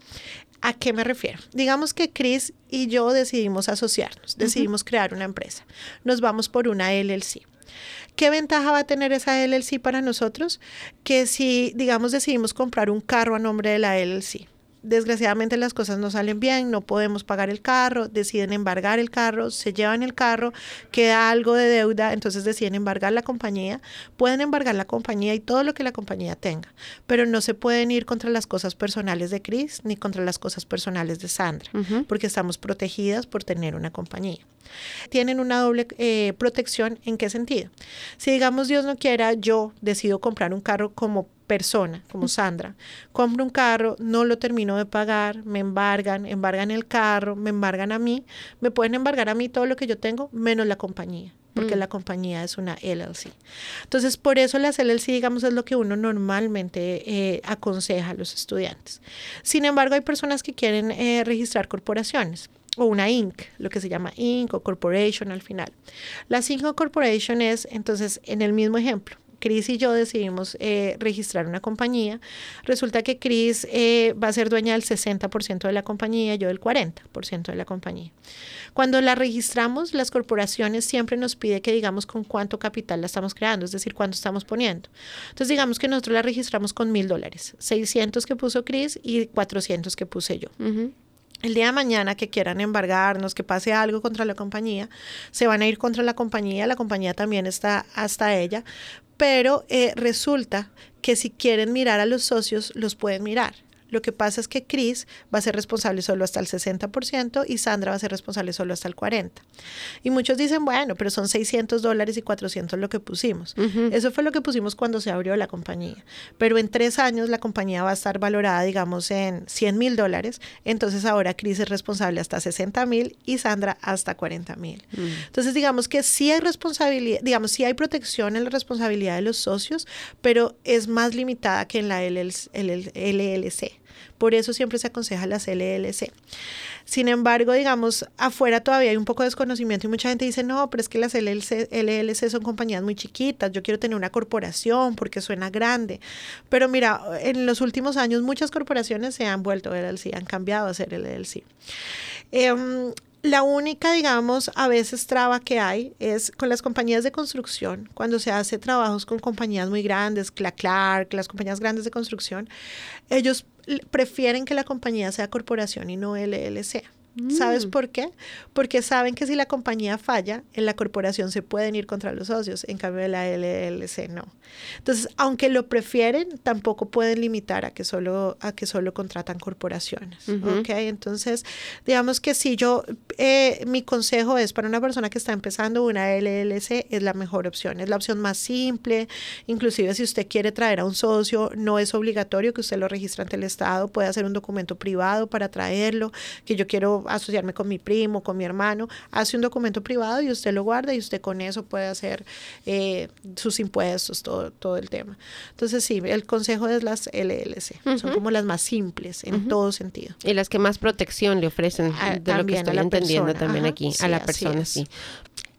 ¿A qué me refiero? Digamos que Chris y yo decidimos asociarnos, decidimos crear una empresa. Nos vamos por una LLC. ¿Qué ventaja va a tener esa LLC para nosotros? Que si, digamos, decidimos comprar un carro a nombre de la LLC, desgraciadamente las cosas no salen bien, no podemos pagar el carro, deciden embargar el carro, se llevan el carro, queda algo de deuda, entonces deciden embargar la compañía, pueden embargar la compañía y todo lo que la compañía tenga, pero no se pueden ir contra las cosas personales de Chris ni contra las cosas personales de Sandra, porque estamos protegidas por tener una compañía. Tienen una doble eh, protección, ¿en qué sentido? Si digamos Dios no quiera, yo decido comprar un carro como persona, como Sandra, compro un carro, no lo termino de pagar, me embargan, embargan el carro, me embargan a mí, me pueden embargar a mí todo lo que yo tengo, menos la compañía porque mm. la compañía es una LLC. Entonces, por eso las LLC, digamos, es lo que uno normalmente eh, aconseja a los estudiantes. Sin embargo, hay personas que quieren eh, registrar corporaciones o una Inc., lo que se llama Inc. o Corporation al final. La Inc. o Corporation es, entonces, en el mismo ejemplo, Cris y yo decidimos eh, registrar una compañía. Resulta que Cris eh, va a ser dueña del 60% de la compañía, yo del 40% de la compañía. Cuando la registramos, las corporaciones siempre nos pide que digamos con cuánto capital la estamos creando, es decir, cuánto estamos poniendo. Entonces digamos que nosotros la registramos con mil dólares, 600 que puso Cris y 400 que puse yo. El día de mañana que quieran embargarnos, que pase algo contra la compañía, se van a ir contra la compañía, la compañía también está hasta ella, pero eh, resulta que si quieren mirar a los socios, los pueden mirar. Lo que pasa es que Chris va a ser responsable solo hasta el 60% y Sandra va a ser responsable solo hasta el 40%. Y muchos dicen, bueno, pero son 600 dólares y 400 lo que pusimos. Eso fue lo que pusimos cuando se abrió la compañía. Pero en tres años la compañía va a estar valorada, digamos, en 100 mil dólares. Entonces ahora Chris es responsable hasta 60 mil y Sandra hasta 40 mil. Entonces digamos que sí hay responsabilidad, digamos, sí hay protección en la responsabilidad de los socios, pero es más limitada que en la LLC. Por eso siempre se aconseja las LLC. Sin embargo, digamos, afuera todavía hay un poco de desconocimiento y mucha gente dice, no, pero es que las LLC, LLC son compañías muy chiquitas, yo quiero tener una corporación porque suena grande. Pero mira, en los últimos años muchas corporaciones se han vuelto LLC, han cambiado a ser LLC. Em, la única, digamos, a veces traba que hay es con las compañías de construcción, cuando se hace trabajos con compañías muy grandes, Clark, las compañías grandes de construcción, ellos prefieren que la compañía sea corporación y no LLC. ¿Sabes mm. por qué? Porque saben que si la compañía falla, en la corporación se pueden ir contra los socios, en cambio de la LLC no. Entonces, aunque lo prefieren, tampoco pueden limitar a que solo, a que solo contratan corporaciones. Entonces, digamos que si yo, eh, mi consejo es para una persona que está empezando una LLC, es la mejor opción, es la opción más simple, inclusive si usted quiere traer a un socio, no es obligatorio que usted lo registre ante el Estado, puede hacer un documento privado para traerlo, que yo quiero asociarme con mi primo, con mi hermano, hace un documento privado y usted lo guarda y usted con eso puede hacer eh, sus impuestos, todo, todo el tema. Entonces sí, el consejo es las LLC, son como las más simples en todo sentido. Y las que más protección le ofrecen, de lo que estoy entendiendo también aquí, a la persona, sí.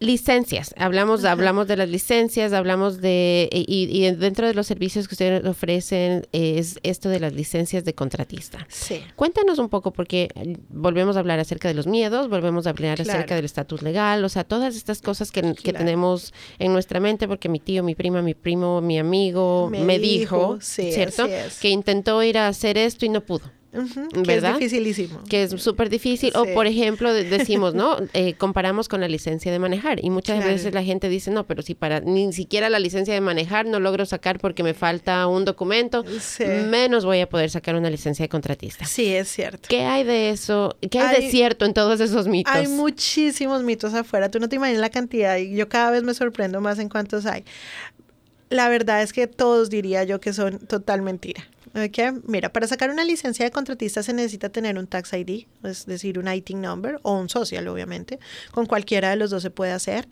Licencias, hablamos, hablamos de las licencias, hablamos de, y, dentro de los servicios que ustedes ofrecen es esto de las licencias de contratista. Sí. Cuéntanos un poco, porque volvemos a hablar acerca de los miedos, volvemos a hablar acerca del estatus legal, o sea, todas estas cosas que, tenemos en nuestra mente, porque mi tío, mi prima, mi primo, mi amigo me, dijo, ¿cierto? Que intentó ir a hacer esto y no pudo. Que es dificilísimo. Que es súper difícil. O, por ejemplo, (laughs) decimos, ¿no? Eh, comparamos con la licencia de manejar. Y muchas veces la gente dice, no, pero si para ni siquiera la licencia de manejar no logro sacar porque me falta un documento, menos voy a poder sacar una licencia de contratista. Sí, es cierto. ¿Qué hay de eso? ¿Qué hay, de cierto en todos esos mitos? Hay muchísimos mitos afuera. Tú no te imaginas la cantidad. Y yo cada vez me sorprendo más en cuántos hay. La verdad es que todos diría yo que son total mentira. Okay. Mira, para sacar una licencia de contratista se necesita tener un tax ID, es decir, un IT number o un social, obviamente. Con cualquiera de los dos se puede hacer.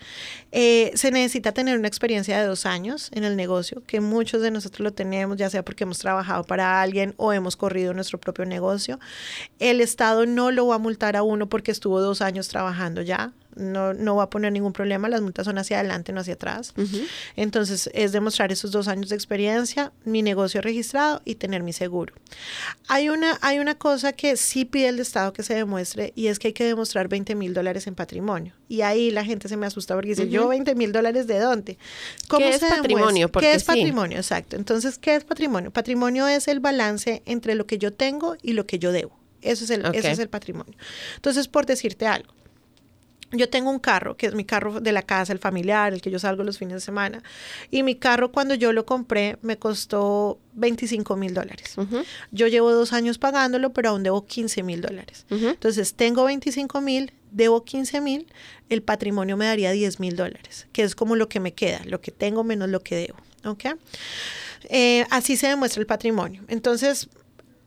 Eh, se necesita tener una experiencia de dos años en el negocio, que muchos de nosotros lo tenemos, ya sea porque hemos trabajado para alguien o hemos corrido nuestro propio negocio. El Estado no lo va a multar a uno porque estuvo dos años trabajando ya no, no va a poner ningún problema, las multas son hacia adelante, no hacia atrás. Entonces, es demostrar esos dos años de experiencia, mi negocio registrado y tener mi seguro. Hay una, hay una cosa que sí pide el Estado que se demuestre y es que hay que demostrar 20 mil dólares en patrimonio. Y ahí la gente se me asusta porque dice, yo 20 mil dólares de dónde? ¿Cómo ¿Qué es patrimonio? ¿Qué es patrimonio? Exacto. Entonces, ¿qué es patrimonio? Patrimonio es el balance entre lo que yo tengo y lo que yo debo. Eso es el, eso es el patrimonio. Entonces, por decirte algo, yo tengo un carro, que es mi carro de la casa, el familiar, el que yo salgo los fines de semana. Y mi carro cuando yo lo compré me costó 25 mil dólares. Yo llevo dos años pagándolo, pero aún debo 15 mil dólares. Entonces tengo 25 mil, debo 15 mil, el patrimonio me daría 10 mil dólares, que es como lo que me queda, lo que tengo menos lo que debo. ¿Ok? Eh, así se demuestra el patrimonio. Entonces,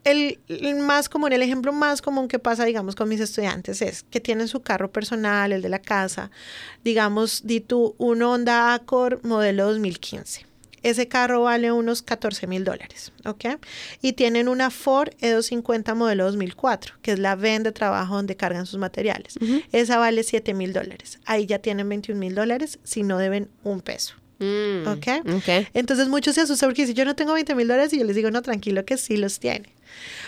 el, más común, el ejemplo más común que pasa, digamos, con mis estudiantes es que tienen su carro personal, el de la casa, digamos, di tú, un Honda Accord modelo 2015. Ese carro vale unos 14 mil dólares, ¿ok? Y tienen una Ford E250 modelo 2004, que es la VEN de trabajo donde cargan sus materiales. Esa vale 7 mil dólares. Ahí ya tienen 21 mil dólares si no deben un peso. Mm, ¿Ok? Entonces muchos se asustan porque si yo no tengo 20 mil dólares y yo les digo, no, tranquilo que sí los tiene.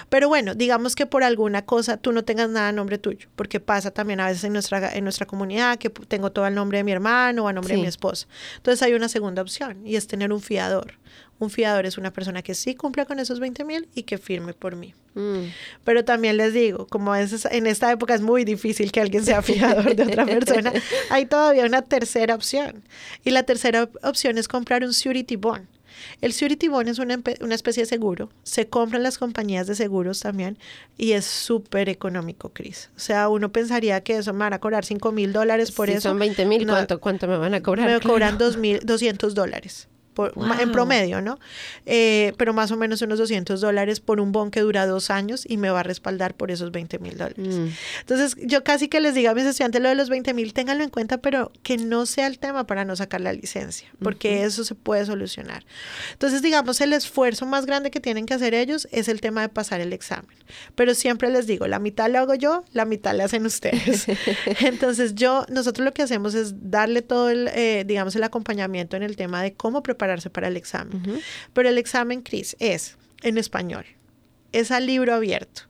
Pero bueno, digamos que por alguna cosa tú no tengas nada a nombre tuyo, porque pasa también a veces en nuestra, en nuestra comunidad que tengo todo el nombre de mi hermano o a nombre de mi esposa. Entonces hay una segunda opción y es tener un fiador. Un fiador es una persona que sí cumpla con esos 20 mil y que firme por mí. Mm. Pero también les digo, como es, en esta época es muy difícil que alguien sea fiador de otra (laughs) persona, hay todavía una tercera opción. Y la tercera opción es comprar un surety bond. El surety bond es una, una especie de seguro. Se compra en las compañías de seguros también y es súper económico, Cris. O sea, uno pensaría que eso me van a cobrar 5 mil dólares por eso. son 20 mil, ¿cuánto, ¿cuánto me van a cobrar? Me cobran 200 dólares en promedio, ¿no? Eh, pero más o menos unos 200 dólares por un bon que dura dos años y me va a respaldar por esos 20 mil dólares. Mm. Entonces, yo casi que les digo a mis estudiantes lo de los 20 mil, ténganlo en cuenta, pero que no sea el tema para no sacar la licencia, porque eso se puede solucionar. Entonces, digamos, el esfuerzo más grande que tienen que hacer ellos es el tema de pasar el examen. Pero siempre les digo, la mitad lo hago yo, la mitad le hacen ustedes. (laughs) Entonces, yo, nosotros lo que hacemos es darle todo el, eh, digamos, el acompañamiento en el tema de cómo preparar para el examen. Pero el examen, Cris, es en español, es al libro abierto.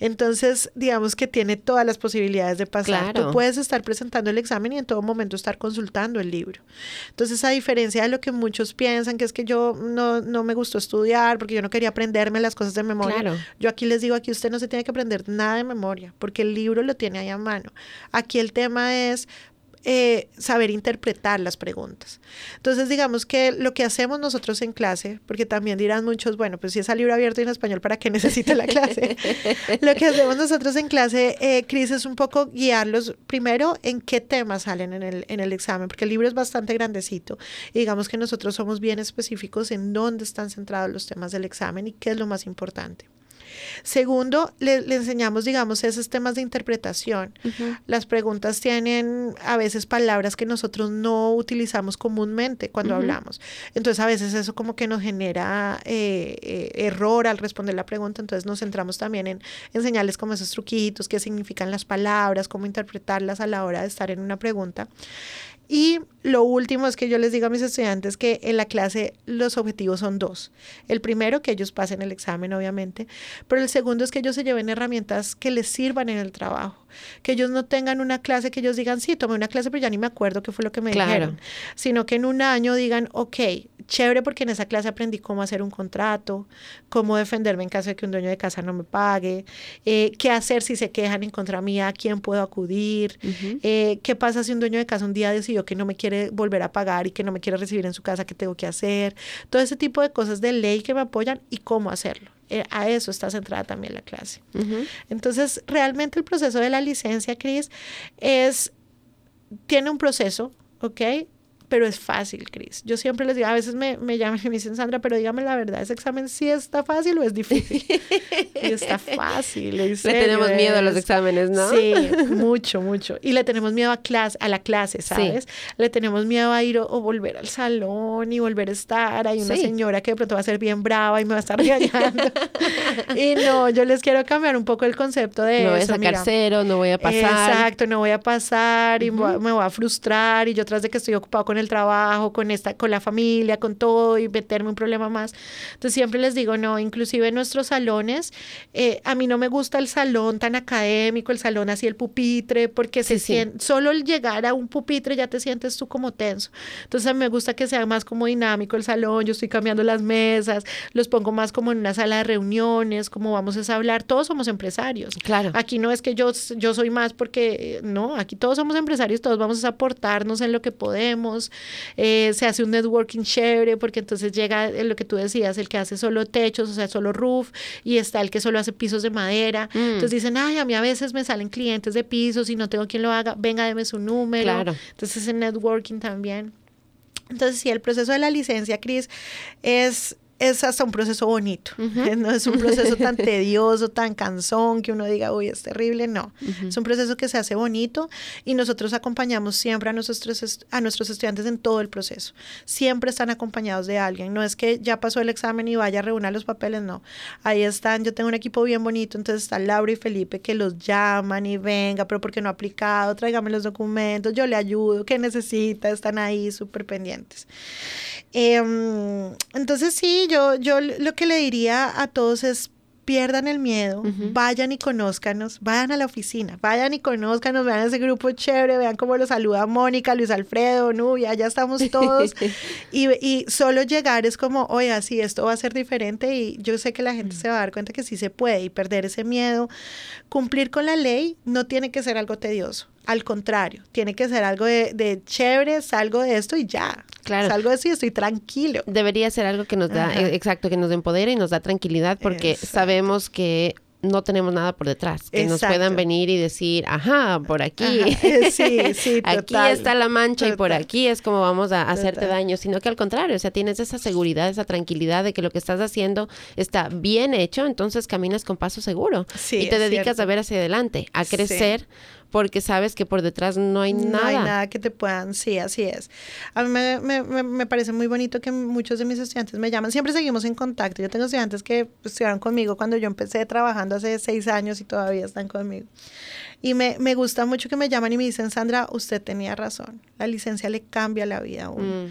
Entonces, digamos que tiene todas las posibilidades de pasar. Tú puedes estar presentando el examen y en todo momento estar consultando el libro. Entonces, a diferencia de lo que muchos piensan, que es que yo no, no me gustó estudiar porque yo no quería aprenderme las cosas de memoria, yo aquí les digo, aquí usted no se tiene que aprender nada de memoria porque el libro lo tiene ahí a mano. Aquí el tema es eh, saber interpretar las preguntas. Entonces, digamos que lo que hacemos nosotros en clase, porque también dirán muchos, bueno, pues si es el libro abierto y en español, ¿para qué (laughs) necesito la clase? (laughs) lo que hacemos nosotros en clase, eh, Cris, es un poco guiarlos primero en qué temas salen en el, en el examen, porque el libro es bastante grandecito y digamos que nosotros somos bien específicos en dónde están centrados los temas del examen y qué es lo más importante. Segundo, le, enseñamos, digamos, esos temas de interpretación. Las preguntas tienen a veces palabras que nosotros no utilizamos comúnmente cuando hablamos. Entonces, a veces eso como que nos genera eh, eh, error al responder la pregunta. Entonces, nos centramos también en enseñarles como esos truquitos, qué significan las palabras, cómo interpretarlas a la hora de estar en una pregunta. Y lo último es que yo les digo a mis estudiantes que en la clase los objetivos son dos. El primero, que ellos pasen el examen, obviamente, pero el segundo es que ellos se lleven herramientas que les sirvan en el trabajo. Que ellos no tengan una clase que ellos digan, sí, tomé una clase, pero ya ni me acuerdo qué fue lo que me dijeron. Sino que en un año digan, ok, chévere porque en esa clase aprendí cómo hacer un contrato, cómo defenderme en caso de que un dueño de casa no me pague, eh, qué hacer si se quejan en contra mía, a quién puedo acudir, eh, qué pasa si un dueño de casa un día decidió que no me quiere volver a pagar y que no me quiere recibir en su casa, qué tengo que hacer, todo ese tipo de cosas de ley que me apoyan y cómo hacerlo. Eh, a eso está centrada también la clase. Entonces, realmente el proceso de la licencia, Cris, es, tiene un proceso, ¿ok? Pero es fácil, Cris. Yo siempre les digo, a veces me, me llaman y me dicen, Sandra, pero dígame la verdad, ¿ese examen sí está fácil o es difícil? y está (laughs) fácil. le tenemos miedo a los exámenes, ¿no? Sí, (laughs) mucho, mucho. Y le tenemos miedo a, clase, a la clase, ¿sabes? Le tenemos miedo a ir o, volver al salón y volver a estar. Hay una señora que de pronto va a ser bien brava y me va a estar regañando. (laughs) y no, yo les quiero cambiar un poco el concepto de no voy a sacar cero, no voy a pasar. Exacto, no voy a pasar y me voy a frustrar y yo tras de que estoy ocupado con el el trabajo, con, esta, con la familia, con todo y meterme un problema más. Entonces siempre les digo, no, inclusive en nuestros salones, eh, a mí no me gusta el salón tan académico, el salón así, el pupitre, porque se siente, solo el llegar a un pupitre ya te sientes tú como tenso. Entonces a mí me gusta que sea más como dinámico el salón, yo estoy cambiando las mesas, los pongo más como en una sala de reuniones, como vamos a hablar, todos somos empresarios. Claro. Aquí no es que yo, yo soy más porque, no, aquí todos somos empresarios, todos vamos a aportarnos en lo que podemos, eh, se hace un networking chévere porque entonces llega lo que tú decías, el que hace solo techos, o sea, solo roof, y está el que solo hace pisos de madera. Mm. Entonces dicen, ay, a mí a veces me salen clientes de pisos y no tengo quien lo haga, venga, deme su número. Claro. Entonces el networking también. Entonces, sí, el proceso de la licencia, Cris, es es hasta un proceso bonito, (laughs) no es un proceso tan (laughs) tedioso, tan cansón que uno diga, uy, es terrible, no, es un proceso que se hace bonito y nosotros acompañamos siempre a nuestros, a nuestros estudiantes en todo el proceso, siempre están acompañados de alguien, no es que ya pasó el examen y vaya a reunir los papeles, no, ahí están, yo tengo un equipo bien bonito, entonces está Laura y Felipe que los llaman y venga, pero porque no ha aplicado, tráigame los documentos, yo le ayudo, ¿qué necesita? Están ahí súper pendientes. Em, entonces sí, yo, yo lo que le diría a todos es pierdan el miedo, vayan y conózcanos, vayan a la oficina, vayan y conózcanos, vean ese grupo chévere, vean cómo lo saluda Mónica, Luis Alfredo, Nubia, ya estamos (laughs) todos. y, y, solo llegar es como, oye, sí, esto va a ser diferente y yo sé que la gente se va a dar cuenta que sí se puede y perder ese miedo. Cumplir con la ley no tiene que ser algo tedioso. Al contrario, tiene que ser algo de, de chévere, salgo de esto y ya. Claro. Salgo de esto y estoy tranquilo. Debería ser algo que nos da, eh, exacto, que nos empodera y nos da tranquilidad porque sabemos que no tenemos nada por detrás, que nos puedan venir y decir, ajá, por aquí, (laughs) sí, sí, (laughs) aquí está la mancha y por aquí es como vamos a hacerte daño, sino que al contrario, o sea, tienes esa seguridad, esa tranquilidad de que lo que estás haciendo está bien hecho, entonces caminas con paso seguro y te dedicas a ver hacia adelante, a crecer porque sabes que por detrás no hay nada. No hay nada que te puedan, sí, así es. A mí me, me, me, parece muy bonito que muchos de mis estudiantes me llaman, siempre seguimos en contacto. Yo tengo estudiantes que estuvieron conmigo cuando yo empecé trabajando hace seis años y todavía están conmigo. Y me, me gusta mucho que me llaman y me dicen, Sandra, usted tenía razón, la licencia le cambia la vida a uno. Mm.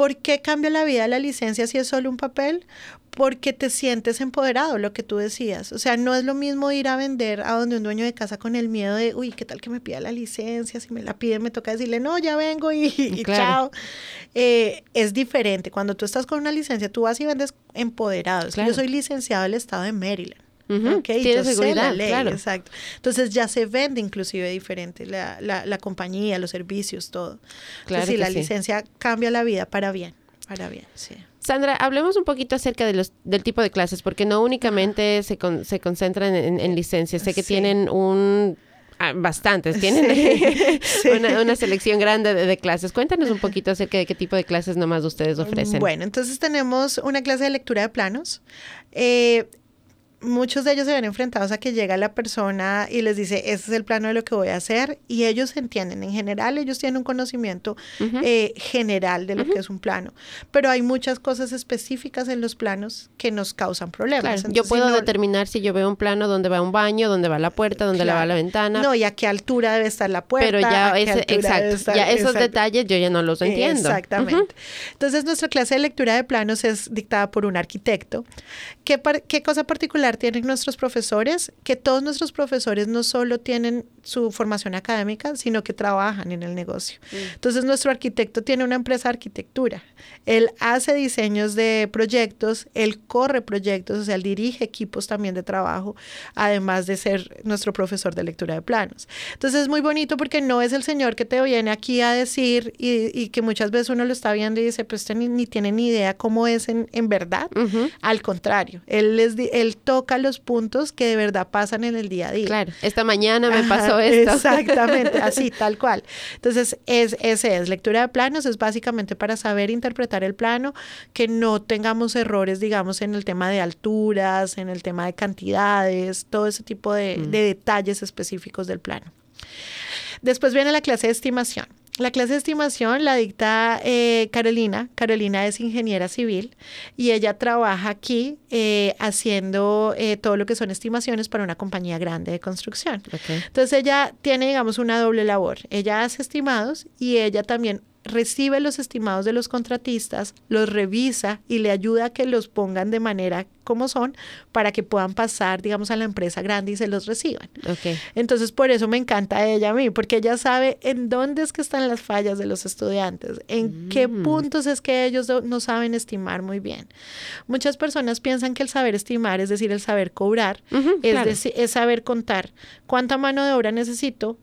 ¿Por qué cambia la vida la licencia si es solo un papel? Porque te sientes empoderado, lo que tú decías. O sea, no es lo mismo ir a vender a donde un dueño de casa con el miedo de, uy, ¿qué tal que me pida la licencia? Si me la pide, me toca decirle, no, ya vengo y, (laughs) chao. Eh, es diferente. Cuando tú estás con una licencia, tú vas y vendes empoderado. Yo soy licenciado del estado de Maryland. Tiene seguridad, claro. Exacto. Entonces ya se vende inclusive diferente la, la, la compañía, los servicios, todo. Claro sí, la licencia cambia la vida para bien, para bien, sí. Sandra, hablemos un poquito acerca de los, del tipo de clases, porque no únicamente se, se concentran en, en, licencias, sé que tienen un ah, bastantes, tienen (laughs) Una, una, selección grande de, de, clases. Cuéntanos un poquito acerca de qué tipo de clases nomás ustedes ofrecen. Bueno, entonces tenemos una clase de lectura de planos. Eh, muchos de ellos se ven enfrentados a que llega la persona y les dice, este es el plano de lo que voy a hacer, y ellos entienden, en general ellos tienen un conocimiento eh, general de lo que es un plano, pero hay muchas cosas específicas en los planos que nos causan problemas. yo puedo determinar si yo veo un plano donde va un baño, donde va la puerta, donde va la ventana. No, y a qué altura debe estar la puerta. Pero ya, exacto, ya esos detalles yo ya no los entiendo. Exactamente. Entonces nuestra clase de lectura de planos es dictada por un arquitecto. ¿Qué, qué cosa particular tienen nuestros profesores, que todos nuestros profesores no solo tienen su formación académica, sino que trabajan en el negocio. Mm. Entonces, nuestro arquitecto tiene una empresa de arquitectura. Él hace diseños de proyectos, él corre proyectos, o sea, él dirige equipos también de trabajo, además de ser nuestro profesor de lectura de planos. Entonces, es muy bonito porque no es el señor que te viene aquí a decir y, que muchas veces uno lo está viendo y dice, pues usted ni, tiene ni idea cómo es en, en verdad. Al contrario, él, les, él toca los puntos que de verdad pasan en el día a día. Claro, esta mañana me pasó esto. Exactamente, (laughs) así, tal cual. Entonces, es, ese es lectura de planos, es básicamente para saber interpretar el plano, que no tengamos errores, digamos, en el tema de alturas, en el tema de cantidades, todo ese tipo de, mm. de detalles específicos del plano. Después viene la clase de estimación. La clase de estimación la dicta eh, Carolina. Carolina es ingeniera civil y ella trabaja aquí eh, haciendo eh, todo lo que son estimaciones para una compañía grande de construcción. Entonces ella tiene, digamos, una doble labor. Ella hace estimados y ella también recibe los estimados de los contratistas, los revisa y le ayuda a que los pongan de manera como son para que puedan pasar, digamos, a la empresa grande y se los reciban. Okay. Entonces, por eso me encanta ella a mí, porque ella sabe en dónde es que están las fallas de los estudiantes, en qué mm. puntos es que ellos no saben estimar muy bien. Muchas personas piensan que el saber estimar, es decir, el saber cobrar, es, es saber contar cuánta mano de obra necesito,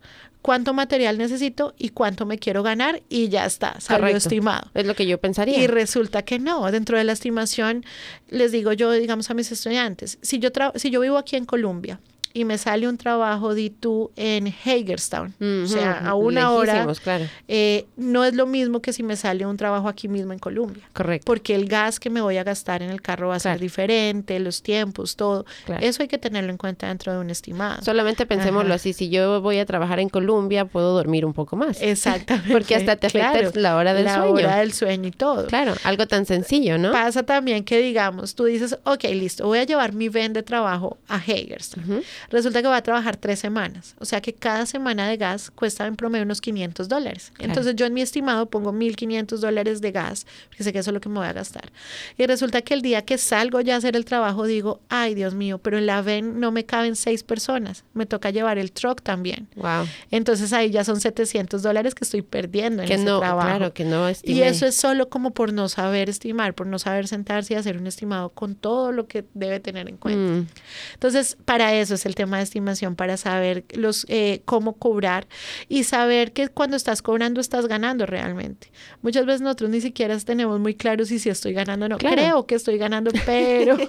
cuánto material necesito y cuánto me quiero ganar y ya está, salió estimado. Es lo que yo pensaría. Y resulta que no, dentro de la estimación les digo yo, digamos a mis estudiantes, si yo, si yo vivo aquí en Colombia y me sale un trabajo de tú en Hagerstown, o sea, a una hora, claro. eh, no es lo mismo que si me sale un trabajo aquí mismo en Colombia. Correcto. Porque el gas que me voy a gastar en el carro va a ser diferente, los tiempos, todo. Claro. Eso hay que tenerlo en cuenta dentro de un estimado. Solamente pensémoslo Ajá. así, si yo voy a trabajar en Colombia, puedo dormir un poco más. Exactamente. (laughs) Porque hasta te afecta la hora del la sueño. hora del sueño y todo. Claro, algo tan sencillo, ¿no? Pasa también que digamos, tú dices, ok, listo, voy a llevar mi ven de trabajo a Hagerstown. Resulta que va a trabajar tres semanas. O sea que cada semana de gas cuesta en promedio unos 500 dólares. Claro. Entonces yo en mi estimado pongo 1.500 dólares de gas, porque sé que eso es lo que me voy a gastar. Y resulta que el día que salgo ya a hacer el trabajo digo, ay Dios mío, pero en la ven no me caben seis personas. Me toca llevar el truck también. Wow. Entonces ahí ya son 700 dólares que estoy perdiendo en Que ese no, trabajo. claro, que no Y estimé. eso es solo como por no saber estimar, por no saber sentarse y hacer un estimado con todo lo que debe tener en cuenta. Mm, Entonces, para eso es el tema de estimación, para saber los eh, cómo cobrar y saber que cuando estás cobrando estás ganando realmente. Muchas veces nosotros ni siquiera tenemos muy claro si, si estoy ganando o no. Claro. Creo que estoy ganando, pero... (laughs)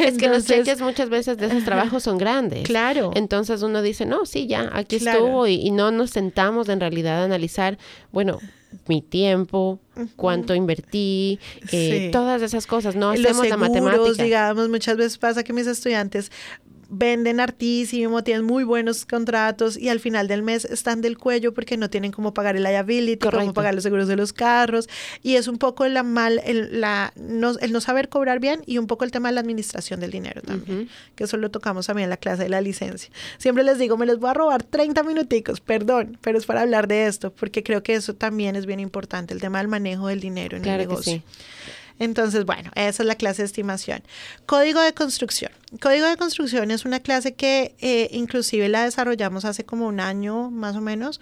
es que los Entonces, cheques muchas veces de esos trabajos son grandes. Claro. Entonces uno dice, no, sí, ya, aquí Claro. estuvo y, y no nos sentamos en realidad a analizar, bueno, mi tiempo, cuánto invertí, eh, Sí. todas esas cosas. No los hacemos la seguros, matemática. digamos, muchas veces pasa que mis estudiantes venden hartísimo, tienen muy buenos contratos y al final del mes están del cuello porque no tienen cómo pagar el liability, Correcto. cómo pagar los seguros de los carros y es un poco la mal, el, la, no, el no saber cobrar bien y un poco el tema de la administración del dinero también, que eso lo tocamos también en la clase de la licencia. Siempre les digo, me les voy a robar 30 minuticos, perdón, pero es para hablar de esto porque creo que eso también es bien importante, el tema del manejo del dinero en Claro el que negocio. sí. Entonces, bueno, esa es la clase de estimación. Código de construcción. Código de construcción es una clase que eh, inclusive la desarrollamos hace como un año más o menos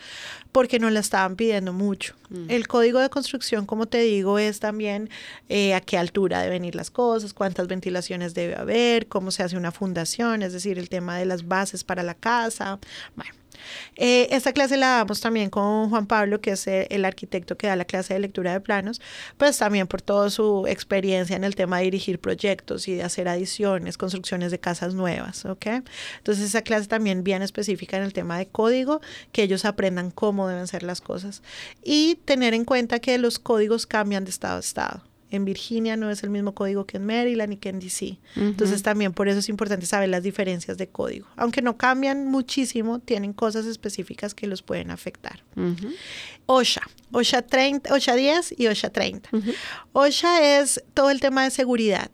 porque nos la estaban pidiendo mucho. El código de construcción, como te digo, es también eh, a qué altura deben ir las cosas, cuántas ventilaciones debe haber, cómo se hace una fundación, es decir, el tema de las bases para la casa. Bueno, eh, esta clase la damos también con Juan Pablo, que es eh, el arquitecto que da la clase de lectura de planos, pues también por toda su experiencia en el tema de dirigir proyectos y de hacer adiciones, construcciones de casas nuevas, ¿ok? Entonces esa clase también bien específica en el tema de código, que ellos aprendan cómo deben ser las cosas y tener en cuenta que los códigos cambian de estado a estado. En Virginia no es el mismo código que en Maryland y que en DC. Entonces también por eso es importante saber las diferencias de código. Aunque no cambian muchísimo, tienen cosas específicas que los pueden afectar. OSHA, OSHA 30, OSHA 10 y OSHA 30. OSHA es todo el tema de seguridad.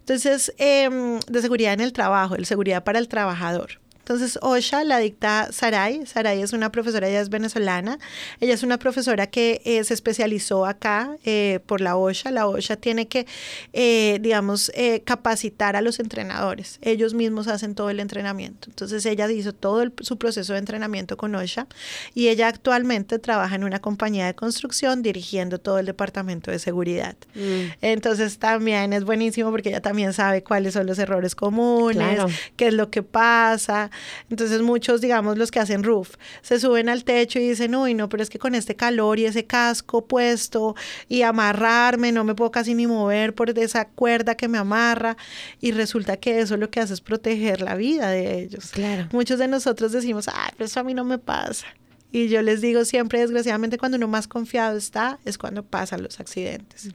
Entonces, em, de seguridad en el trabajo, de seguridad para el trabajador. Entonces, OSHA la dicta Saray. Saray es una profesora, ella es venezolana. Ella es una profesora que eh, se especializó acá eh, por la OSHA. La OSHA tiene que, eh, digamos, eh, capacitar a los entrenadores. Ellos mismos hacen todo el entrenamiento. Entonces, ella hizo todo el- su proceso de entrenamiento con OSHA y ella actualmente trabaja en una compañía de construcción dirigiendo todo el departamento de seguridad. Mm. Entonces también es buenísimo porque ella también sabe cuáles son los errores comunes, Claro. qué es lo que pasa. Entonces muchos, digamos, los que hacen roof, se suben al techo y dicen, uy, no, pero es que con este calor y ese casco puesto y amarrarme, no me puedo casi ni mover por esa cuerda que me amarra. Y resulta que eso lo que hace es proteger la vida de ellos. Claro. Muchos de nosotros decimos, ay, pero eso a mí no me pasa. Y yo les digo siempre, desgraciadamente, cuando uno más confiado está, es cuando pasan los accidentes.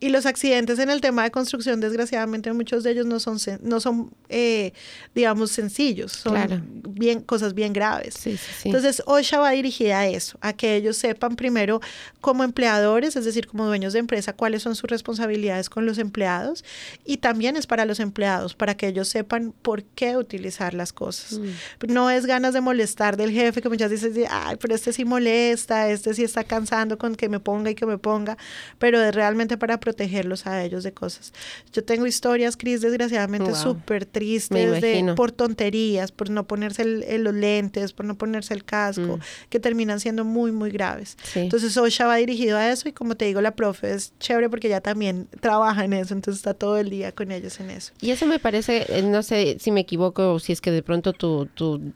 Y los accidentes en el tema de construcción, desgraciadamente, muchos de ellos no son, no son eh, digamos, sencillos, son Claro. bien, cosas bien graves. Sí, sí, sí. Entonces, OSHA va dirigida a eso, a que ellos sepan primero como empleadores, es decir, como dueños de empresa, cuáles son sus responsabilidades con los empleados y también es para los empleados, para que ellos sepan por qué utilizar las cosas. Mm. No es ganas de molestar del jefe, que muchas veces dice, ay, pero este sí molesta, este sí está cansando con que me ponga y que me ponga, pero es realmente para protegerlos a ellos de cosas. Yo tengo historias, Cris, desgraciadamente Wow. súper tristes de, por tonterías, por no ponerse el- el- los lentes, por no ponerse el casco, Mm. que terminan siendo muy, muy graves. Sí. Entonces, OSHA va dirigido a eso y como te digo, la profe es chévere porque ella también trabaja en eso, entonces está todo el día con ellos en eso. Y eso me parece, eh, no sé si me equivoco o si es que de pronto tu, tu,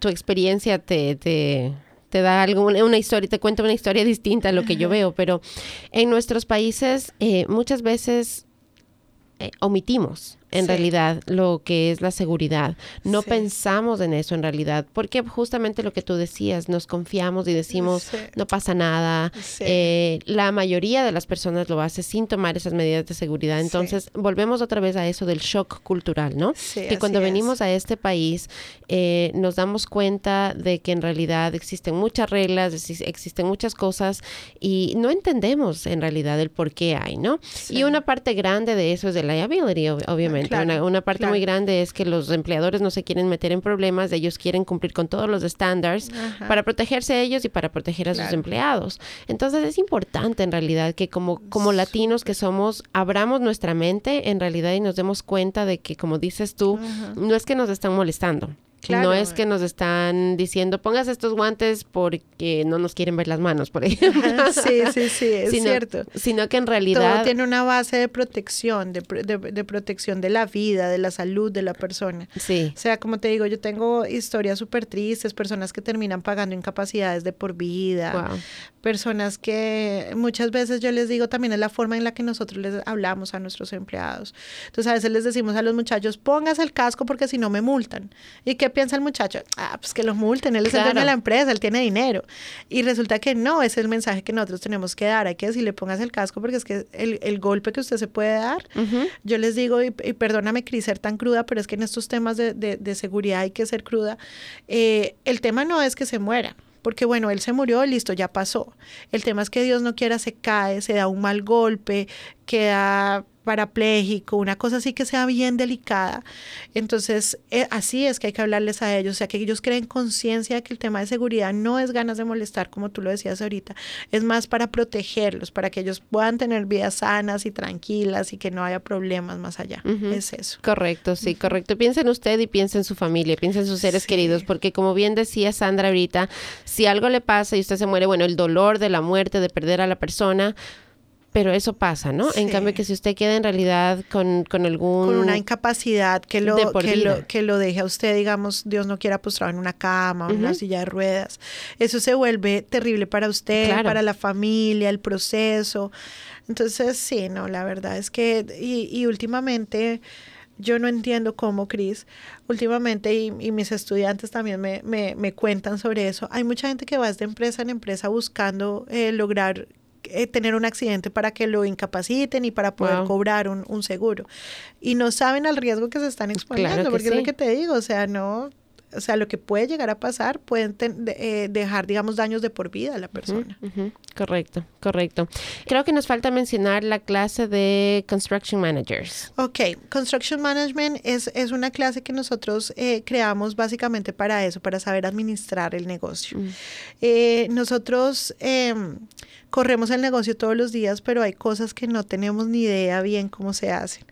tu experiencia te, te, te da alguna una historia, te cuenta una historia distinta a lo que yo veo, pero en nuestros países eh, muchas veces eh, omitimos en Sí. realidad lo que es la seguridad. No Sí. pensamos en eso en realidad, porque justamente lo que tú decías, nos confiamos y decimos, Sí. no pasa nada. Eh, la mayoría de las personas lo hace sin tomar esas medidas de seguridad. Entonces, volvemos otra vez a eso del shock cultural, ¿no? Que cuando es. venimos a este país eh, nos damos cuenta de que en realidad existen muchas reglas, exis- existen muchas cosas y no entendemos en realidad el por qué hay, ¿no? Y una parte grande de eso es de liability, ob- obviamente. Claro, una, una parte muy grande es que los empleadores no se quieren meter en problemas, ellos quieren cumplir con todos los estándares para protegerse a ellos y para proteger a sus empleados. Entonces es importante en realidad que como, como latinos que somos, abramos nuestra mente en realidad y nos demos cuenta de que, como dices tú, Ajá. no es que nos están molestando. Claro. No es que nos están diciendo pongas estos guantes porque no nos quieren ver las manos, por (laughs) ejemplo. Sí, sí, sí, es sino, cierto. Sino que en Todo realidad tiene una base de protección, de, de- de protección de la vida, de la salud de la persona. sí, O sea, como te digo, yo tengo historias súper tristes, personas que terminan pagando incapacidades de por vida, wow. personas que muchas veces yo les digo también es la forma en la que nosotros les hablamos a nuestros empleados. Entonces a veces les decimos a los muchachos, póngase el casco porque si no me multan. ¿Y qué piensa el muchacho? Ah, pues que los multen, él es el dueño de la empresa, él tiene dinero. Y resulta que no, ese es el mensaje que nosotros tenemos que dar. Hay que decirle, póngase el casco porque es que el, el golpe que usted se puede dar yo les digo, y, y perdóname, Cris, ser tan cruda, pero es que en estos temas de, de- de seguridad hay que ser cruda. Eh, el tema no es que se muera. Porque bueno, él se murió, listo, ya pasó. El tema es que Dios no quiera, se cae, se da un mal golpe, queda parapléjico, una cosa así que sea bien delicada. Entonces, eh, así es que hay que hablarles a ellos, o sea, que ellos creen conciencia de que el tema de seguridad no es ganas de molestar, como tú lo decías ahorita, es más para protegerlos, para que ellos puedan tener vidas sanas y tranquilas y que no haya problemas más allá. Es eso. Correcto, sí, correcto. Piensa en usted y piensa en su familia, piensa en sus seres Sí. queridos, porque como bien decía Sandra ahorita, si algo le pasa y usted se muere, bueno, el dolor de la muerte, de perder a la persona, pero eso pasa, ¿no? En cambio que si usted queda en realidad con, con algún... Con una incapacidad que lo, que, lo, que lo deje a usted, digamos, Dios no quiera postrado en una cama, o en una silla de ruedas. Eso se vuelve terrible para usted, Claro. para la familia, el proceso. Entonces, sí, no, la verdad es que, y, y últimamente, yo no entiendo cómo, Cris, últimamente, y, y mis estudiantes también me, me, me cuentan sobre eso, hay mucha gente que va de empresa en empresa buscando eh, lograr eh, tener un accidente para que lo incapaciten y para poder Wow. cobrar un, un seguro. Y no saben al riesgo que se están exponiendo, Claro que porque es lo que te digo, o sea, no, o sea, lo que puede llegar a pasar pueden eh, dejar, digamos, daños de por vida a la persona. Correcto, correcto. Creo que nos falta mencionar la clase de Construction Managers. Ok, Construction Management es, es una clase que nosotros eh, creamos básicamente para eso, para saber administrar el negocio. Mm. Eh, nosotros em, corremos el negocio todos los días, pero hay cosas que no tenemos ni idea bien cómo se hacen.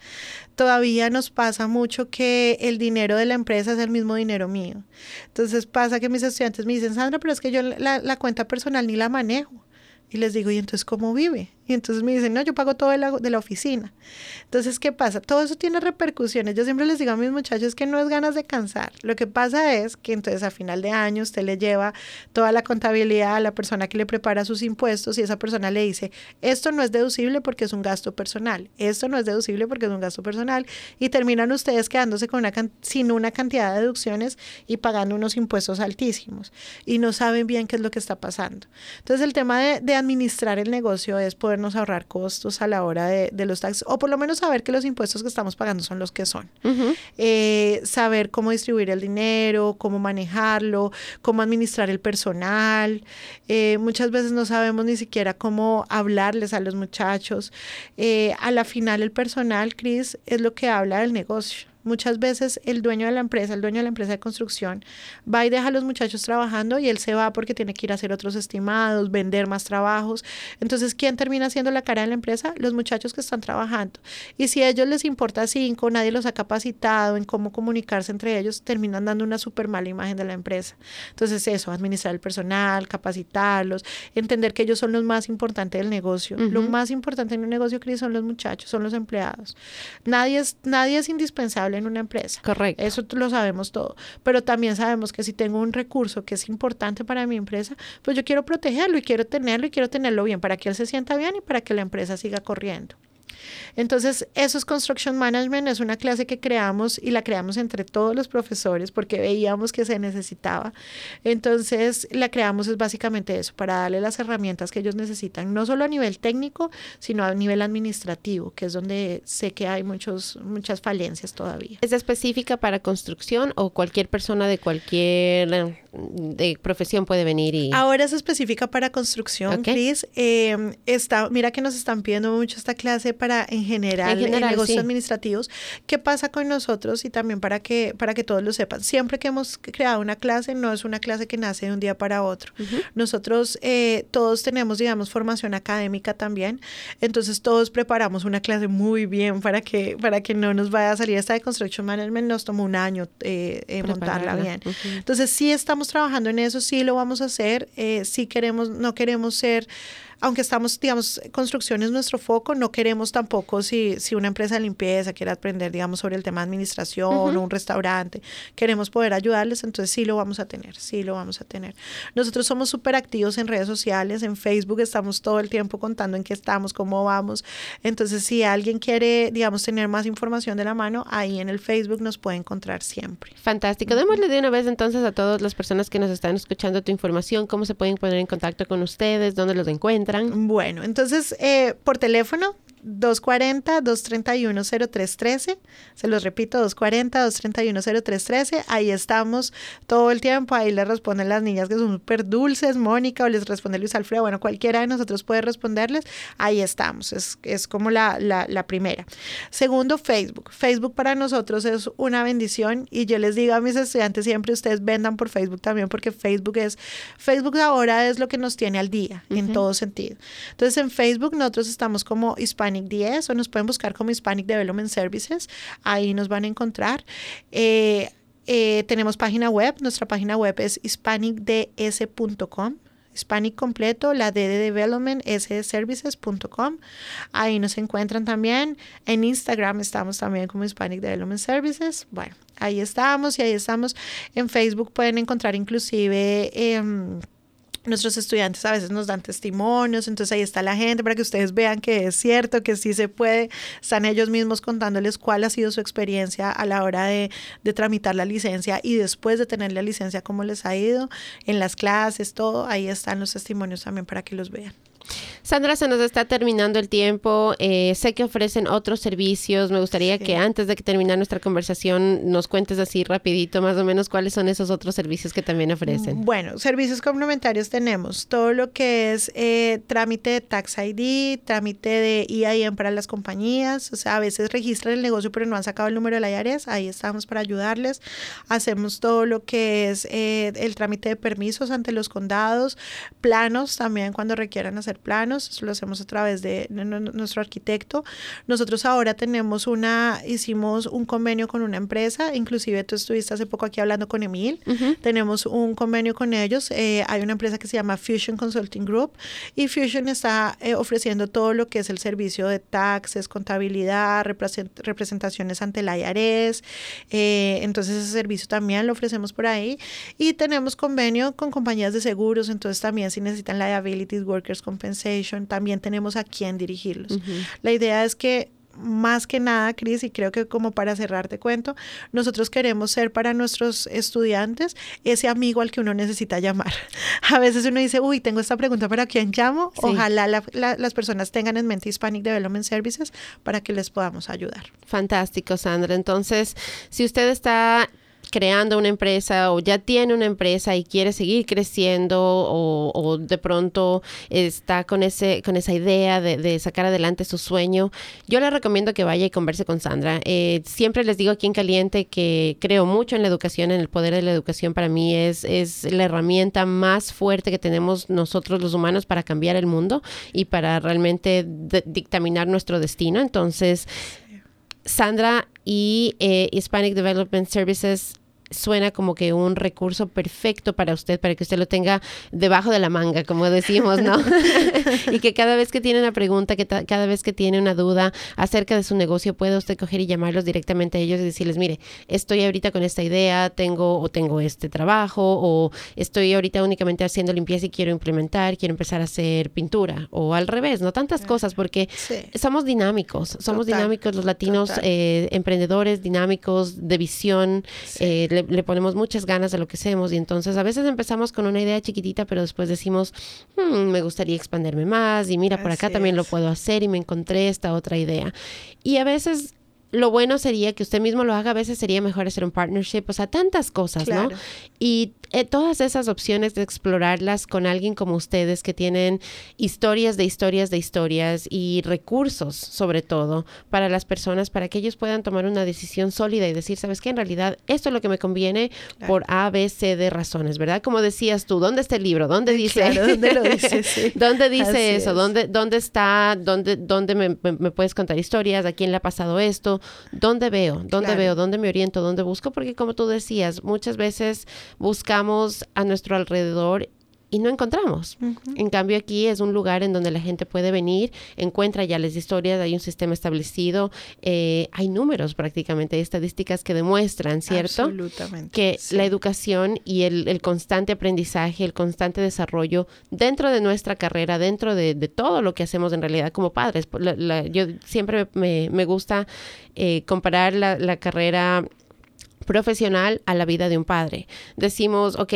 Todavía nos pasa mucho que el dinero de la empresa es el mismo dinero mío. Entonces pasa que mis estudiantes me dicen, Sandra, pero es que yo la, la cuenta personal ni la manejo. Y les digo, ¿y entonces cómo vive? Y entonces me dicen, no, yo pago todo de la, de la oficina. Entonces, ¿qué pasa? Todo eso tiene repercusiones. Yo siempre les digo a mis muchachos que no es ganas de cansar. Lo que pasa es que entonces a final de año usted le lleva toda la contabilidad a la persona que le prepara sus impuestos y esa persona le dice, esto no es deducible porque es un gasto personal, esto no es deducible porque es un gasto personal y terminan ustedes quedándose con una sin una cantidad de deducciones y pagando unos impuestos altísimos y no saben bien qué es lo que está pasando. Entonces el tema de, administrar el negocio es podernos ahorrar costos a la hora de, de los taxes o por lo menos saber que los impuestos que estamos pagando son los que son eh, saber cómo distribuir el dinero, cómo manejarlo, cómo administrar el personal. Eh, muchas veces no sabemos ni siquiera cómo hablarles a los muchachos. Eh, a la final el personal, Cris, es lo que habla del negocio. Muchas veces el dueño de la empresa, el dueño de la empresa de construcción, va y deja a los muchachos trabajando y él se va porque tiene que ir a hacer otros estimados, vender más trabajos. Entonces, ¿quién termina siendo la cara de la empresa? Los muchachos que están trabajando. Y si a ellos les importa cinco, nadie los ha capacitado en cómo comunicarse entre ellos, terminan dando una súper mala imagen de la empresa. Entonces, eso, administrar el personal, capacitarlos, entender que ellos son los más importantes del negocio. Lo más importante en un negocio, Cris, son los muchachos, son los empleados. Nadie es, nadie es indispensable en una empresa. Correcto. Eso lo sabemos todo. Pero también sabemos que si tengo un recurso que es importante para mi empresa, pues yo quiero protegerlo y quiero tenerlo y quiero tenerlo bien para que él se sienta bien y para que la empresa siga corriendo. Entonces, eso es Construction Management, es una clase que creamos y la creamos entre todos los profesores porque veíamos que se necesitaba. Entonces, la creamos es básicamente eso, para darle las herramientas que ellos necesitan, no solo a nivel técnico, sino a nivel administrativo, que es donde sé que hay muchos, muchas falencias todavía. ¿Es específica para construcción o cualquier persona de cualquier de profesión puede venir y... Ahora es específica para construcción, Cris. Eh, está, mira que nos están pidiendo mucho esta clase para en general, en, negocios administrativos. ¿Qué pasa con nosotros? Y también para que, para que todos lo sepan. Siempre que hemos creado una clase, no es una clase que nace de un día para otro. Nosotros eh, todos tenemos, digamos, formación académica también. Entonces todos preparamos una clase muy bien para que, para que no nos vaya a salir esta de Construction Management. Nos tomó un año eh, montarla bien. Entonces sí estamos trabajando en eso, sí lo vamos a hacer. sí queremos, no queremos ser aunque estamos, digamos, construcción es nuestro foco, no queremos tampoco si, si una empresa de limpieza quiere aprender, digamos, sobre el tema de administración o un restaurante, queremos poder ayudarles, entonces sí lo vamos a tener, sí lo vamos a tener. Nosotros somos súper activos en redes sociales, en Facebook estamos todo el tiempo contando en qué estamos, cómo vamos. Entonces, si alguien quiere, digamos, tener más información de la mano, ahí en el Facebook nos puede encontrar siempre. Fantástico. Démosle de una vez entonces a todas las personas que nos están escuchando tu información, cómo se pueden poner en contacto con ustedes, dónde los encuentran bueno, entonces eh, por teléfono 240-231-0313. Se los repito, 240-231-0313. Ahí estamos todo el tiempo. Ahí les responden las niñas que son súper dulces, Mónica, o les responde Luis Alfredo. Bueno, cualquiera de nosotros puede responderles. Ahí estamos. Es, es como la, la, la primera. Segundo, Facebook. Facebook para nosotros es una bendición y yo les digo a mis estudiantes siempre, ustedes vendan por Facebook también porque Facebook es, Facebook ahora es lo que nos tiene al día en todo sentido. Entonces en Facebook nosotros estamos como Hispanic Hispanic 10 o nos pueden buscar como Hispanic Development Services. Ahí nos van a encontrar. Eh, eh, tenemos página web. Nuestra página web es hispanicds.com. Hispanic completo, la D de Development, Services.com. Ahí nos encuentran también. En Instagram estamos también como Hispanic Development Services. Bueno, ahí estamos y ahí estamos. En Facebook pueden encontrar inclusive... Eh, Nuestros estudiantes a veces nos dan testimonios, entonces ahí está la gente para que ustedes vean que es cierto, que sí se puede. Están ellos mismos contándoles cuál ha sido su experiencia a la hora de, de tramitar la licencia y después de tener la licencia, cómo les ha ido en las clases, todo. Ahí están los testimonios también para que los vean. Sandra, se nos está terminando el tiempo. Eh, sé que ofrecen otros servicios. Me gustaría que antes de que termine nuestra conversación nos cuentes así rapidito más o menos cuáles son esos otros servicios que también ofrecen. Bueno, servicios complementarios tenemos todo lo que es eh, trámite de Tax ID, trámite de EIN para las compañías. O sea, a veces registran el negocio pero no han sacado el número de la IARES. Ahí estamos para ayudarles. Hacemos todo lo que es eh, el trámite de permisos ante los condados, planos también cuando requieran hacer planos, eso lo hacemos a través de nuestro arquitecto. Nosotros ahora tenemos una, hicimos un convenio con una empresa, inclusive tú estuviste hace poco aquí hablando con Emil, tenemos un convenio con ellos, eh, hay una empresa que se llama Fusion Consulting Group y Fusion está eh, ofreciendo todo lo que es el servicio de taxes, contabilidad, representaciones ante la IARES, eh, entonces ese servicio también lo ofrecemos por ahí. Y tenemos convenio con compañías de seguros, entonces también si necesitan liabilities, workers compensation, también tenemos a quién dirigirlos. La idea es que más que nada, Cris, y creo que como para cerrar te cuento, nosotros queremos ser para nuestros estudiantes ese amigo al que uno necesita llamar. (laughs) A veces uno dice, uy, tengo esta pregunta para quién llamo. Ojalá las personas tengan en mente Hispanic Development Services para que les podamos ayudar. Fantástico, Sandra. Entonces, si usted está creando una empresa o ya tiene una empresa y quiere seguir creciendo o, de pronto está con, ese, con esa idea de, sacar adelante su sueño, yo le recomiendo que vaya y converse con Sandra. Eh, siempre les digo aquí en Caliente que creo mucho en la educación, en el poder de la educación. Para mí es, es la herramienta más fuerte que tenemos nosotros los humanos para cambiar el mundo y para realmente dictaminar nuestro destino. Entonces, Sandra y eh, Hispanic Development Services suena como que un recurso perfecto para usted, para que usted lo tenga debajo de la manga, como decimos, ¿no? (laughs) y que cada vez que tiene una pregunta, que cada vez que tiene una duda acerca de su negocio, pueda usted coger y llamarlos directamente a ellos y decirles, mire, estoy ahorita con esta idea, tengo o tengo este trabajo o estoy ahorita únicamente haciendo limpieza y quiero implementar, quiero empezar a hacer pintura o al revés, no tantas cosas porque somos dinámicos, somos dinámicos los latinos eh, emprendedores, dinámicos, de visión, eh, le, ponemos muchas ganas a lo que hacemos y entonces a veces empezamos con una idea chiquitita pero después decimos, hmm, me gustaría expandirme más y mira, por acá también lo puedo hacer y me encontré esta otra idea. Y a veces lo bueno sería que usted mismo lo haga, a veces sería mejor hacer un partnership, o sea, tantas cosas, ¿no? Y eh, todas esas opciones de explorarlas con alguien como ustedes que tienen historias de historias de historias y recursos, sobre todo, para las personas, para que ellos puedan tomar una decisión sólida y decir, ¿sabes qué? En realidad, esto es lo que me conviene por A, B, C de razones, ¿verdad? Como decías tú, ¿dónde está el libro? ¿Dónde dice? ¿dónde lo (laughs) dice? ¿Dónde dice eso? ¿Dónde, ¿Dónde está? ¿Dónde, dónde me, me, puedes contar historias? ¿A quién le ha pasado esto? ¿Dónde veo? ¿Dónde veo? ¿Dónde me oriento? ¿Dónde busco? Porque como tú decías, muchas veces buscamos a nuestro alrededor y no encontramos. En cambio aquí es un lugar en donde la gente puede venir, encuentra ya las historias, hay un sistema establecido, eh, hay números prácticamente, hay estadísticas que demuestran, ¿cierto? Absolutamente. Que la educación y el, constante aprendizaje, el constante desarrollo dentro de nuestra carrera, dentro de, todo lo que hacemos en realidad como padres. yo siempre me, gusta eh, comparar la, la carrera profesional a la vida de un padre. Decimos, ok,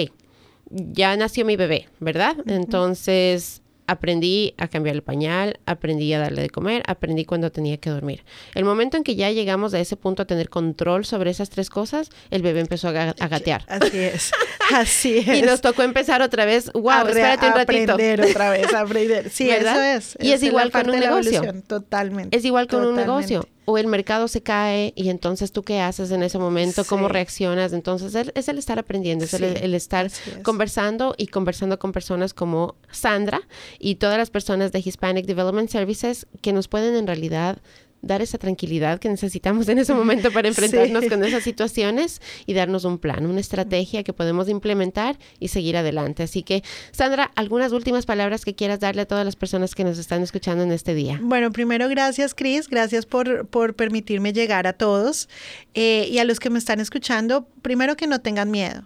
ya nació mi bebé, ¿verdad? Entonces aprendí a cambiar el pañal, aprendí a darle de comer, aprendí cuando tenía que dormir. El momento en que ya llegamos a ese punto a tener control sobre esas tres cosas, el bebé empezó a, gatear. (laughs) Así es, (laughs) así es. y nos tocó empezar otra vez, wow, espérate un ratito. aprender otra vez, aprender. Sí, eso es. Y es, igual con un negocio. Totalmente. Es igual con un negocio o el mercado se cae y entonces tú qué haces en ese momento, cómo reaccionas. Entonces es el estar aprendiendo, es el, estar conversando y conversando con personas como Sandra y todas las personas de Hispanic Development Services que nos pueden en realidad dar esa tranquilidad que necesitamos en ese momento para (laughs) enfrentarnos con esas situaciones y darnos un plan, una estrategia que podemos implementar y seguir adelante. Así que, Sandra, algunas últimas palabras que quieras darle a todas las personas que nos están escuchando en este día. Bueno, primero, gracias, Cris. Gracias por, por permitirme llegar a todos eh, y a los que me están escuchando. Primero, que no tengan miedo.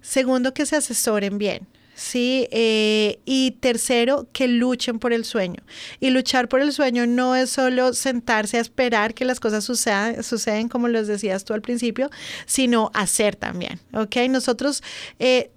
Segundo, que se asesoren bien. ¿Sí? Eh, y tercero, que luchen por el sueño. Y luchar por el sueño no es solo sentarse a esperar que las cosas sucedan, suceden como les decías tú al principio, sino hacer también, ¿ok? Nosotros eh,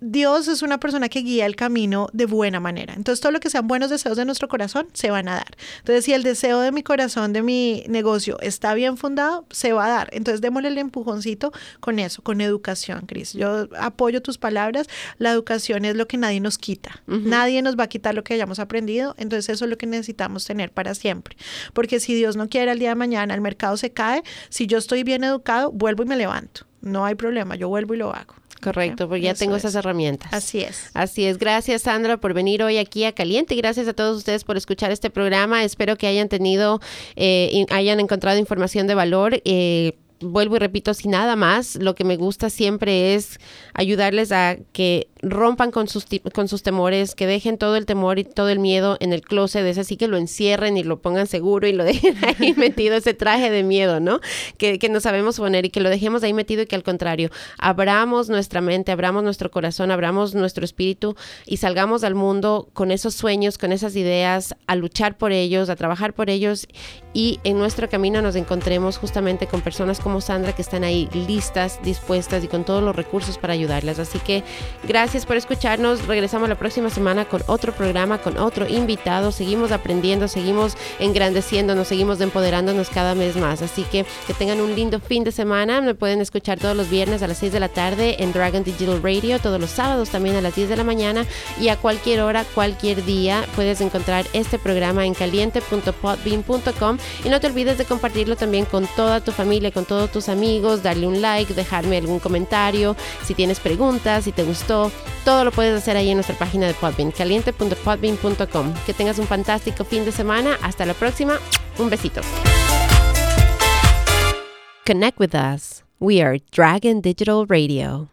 Dios es una persona que guía el camino de buena manera. Entonces, todo lo que sean buenos deseos de nuestro corazón se van a dar. Entonces, si el deseo de mi corazón, de mi negocio, está bien fundado, se va a dar. Entonces, démosle el empujoncito con eso, con educación, Cris. Yo apoyo tus palabras. La educación es lo que nadie nos quita. Nadie nos va a quitar lo que hayamos aprendido. Entonces, eso es lo que necesitamos tener para siempre. Porque si Dios no quiere, el día de mañana el mercado se cae. Si yo estoy bien educado, vuelvo y me levanto. No hay problema, yo vuelvo y lo hago. Correcto, porque ya tengo esas herramientas. Así es. Así es. Gracias, Sandra, por venir hoy aquí a Caliente y gracias a todos ustedes por escuchar este programa. Espero que hayan tenido, eh, hayan encontrado información de valor. Eh, vuelvo y repito, sin nada más, lo que me gusta siempre es ayudarles a que rompan con sus, con sus temores, que dejen todo el temor y todo el miedo en el closet, es así que lo encierren y lo pongan seguro y lo (laughs) dejen ahí (laughs) metido, ese traje de miedo, ¿no? Que, que no sabemos poner y que lo dejemos ahí metido y que al contrario, abramos nuestra mente, abramos nuestro corazón, abramos nuestro espíritu y salgamos al mundo con esos sueños, con esas ideas, a luchar por ellos, a trabajar por ellos y en nuestro camino nos encontremos justamente con personas como Sandra que están ahí listas, dispuestas y con todos los recursos para ayudarlas. Así que gracias Gracias por escucharnos. Regresamos la próxima semana con otro programa, con otro invitado. Seguimos aprendiendo, seguimos engrandeciéndonos, seguimos empoderándonos cada vez más. Así que que tengan un lindo fin de semana. Me pueden escuchar todos los viernes a las 6 de la tarde en Dragon Digital Radio, todos los sábados también a las 10 de la mañana y a cualquier hora, cualquier día puedes encontrar este programa en caliente.podbean.com y no te olvides de compartirlo también con toda tu familia, con todos tus amigos, darle un like, dejarme algún comentario, si tienes preguntas, si te gustó, todo lo puedes hacer ahí en nuestra página de Podbean, caliente.podbean.com. Que tengas un fantástico fin de semana. Hasta la próxima. Un besito. Connect with us. We are Dragon Digital Radio.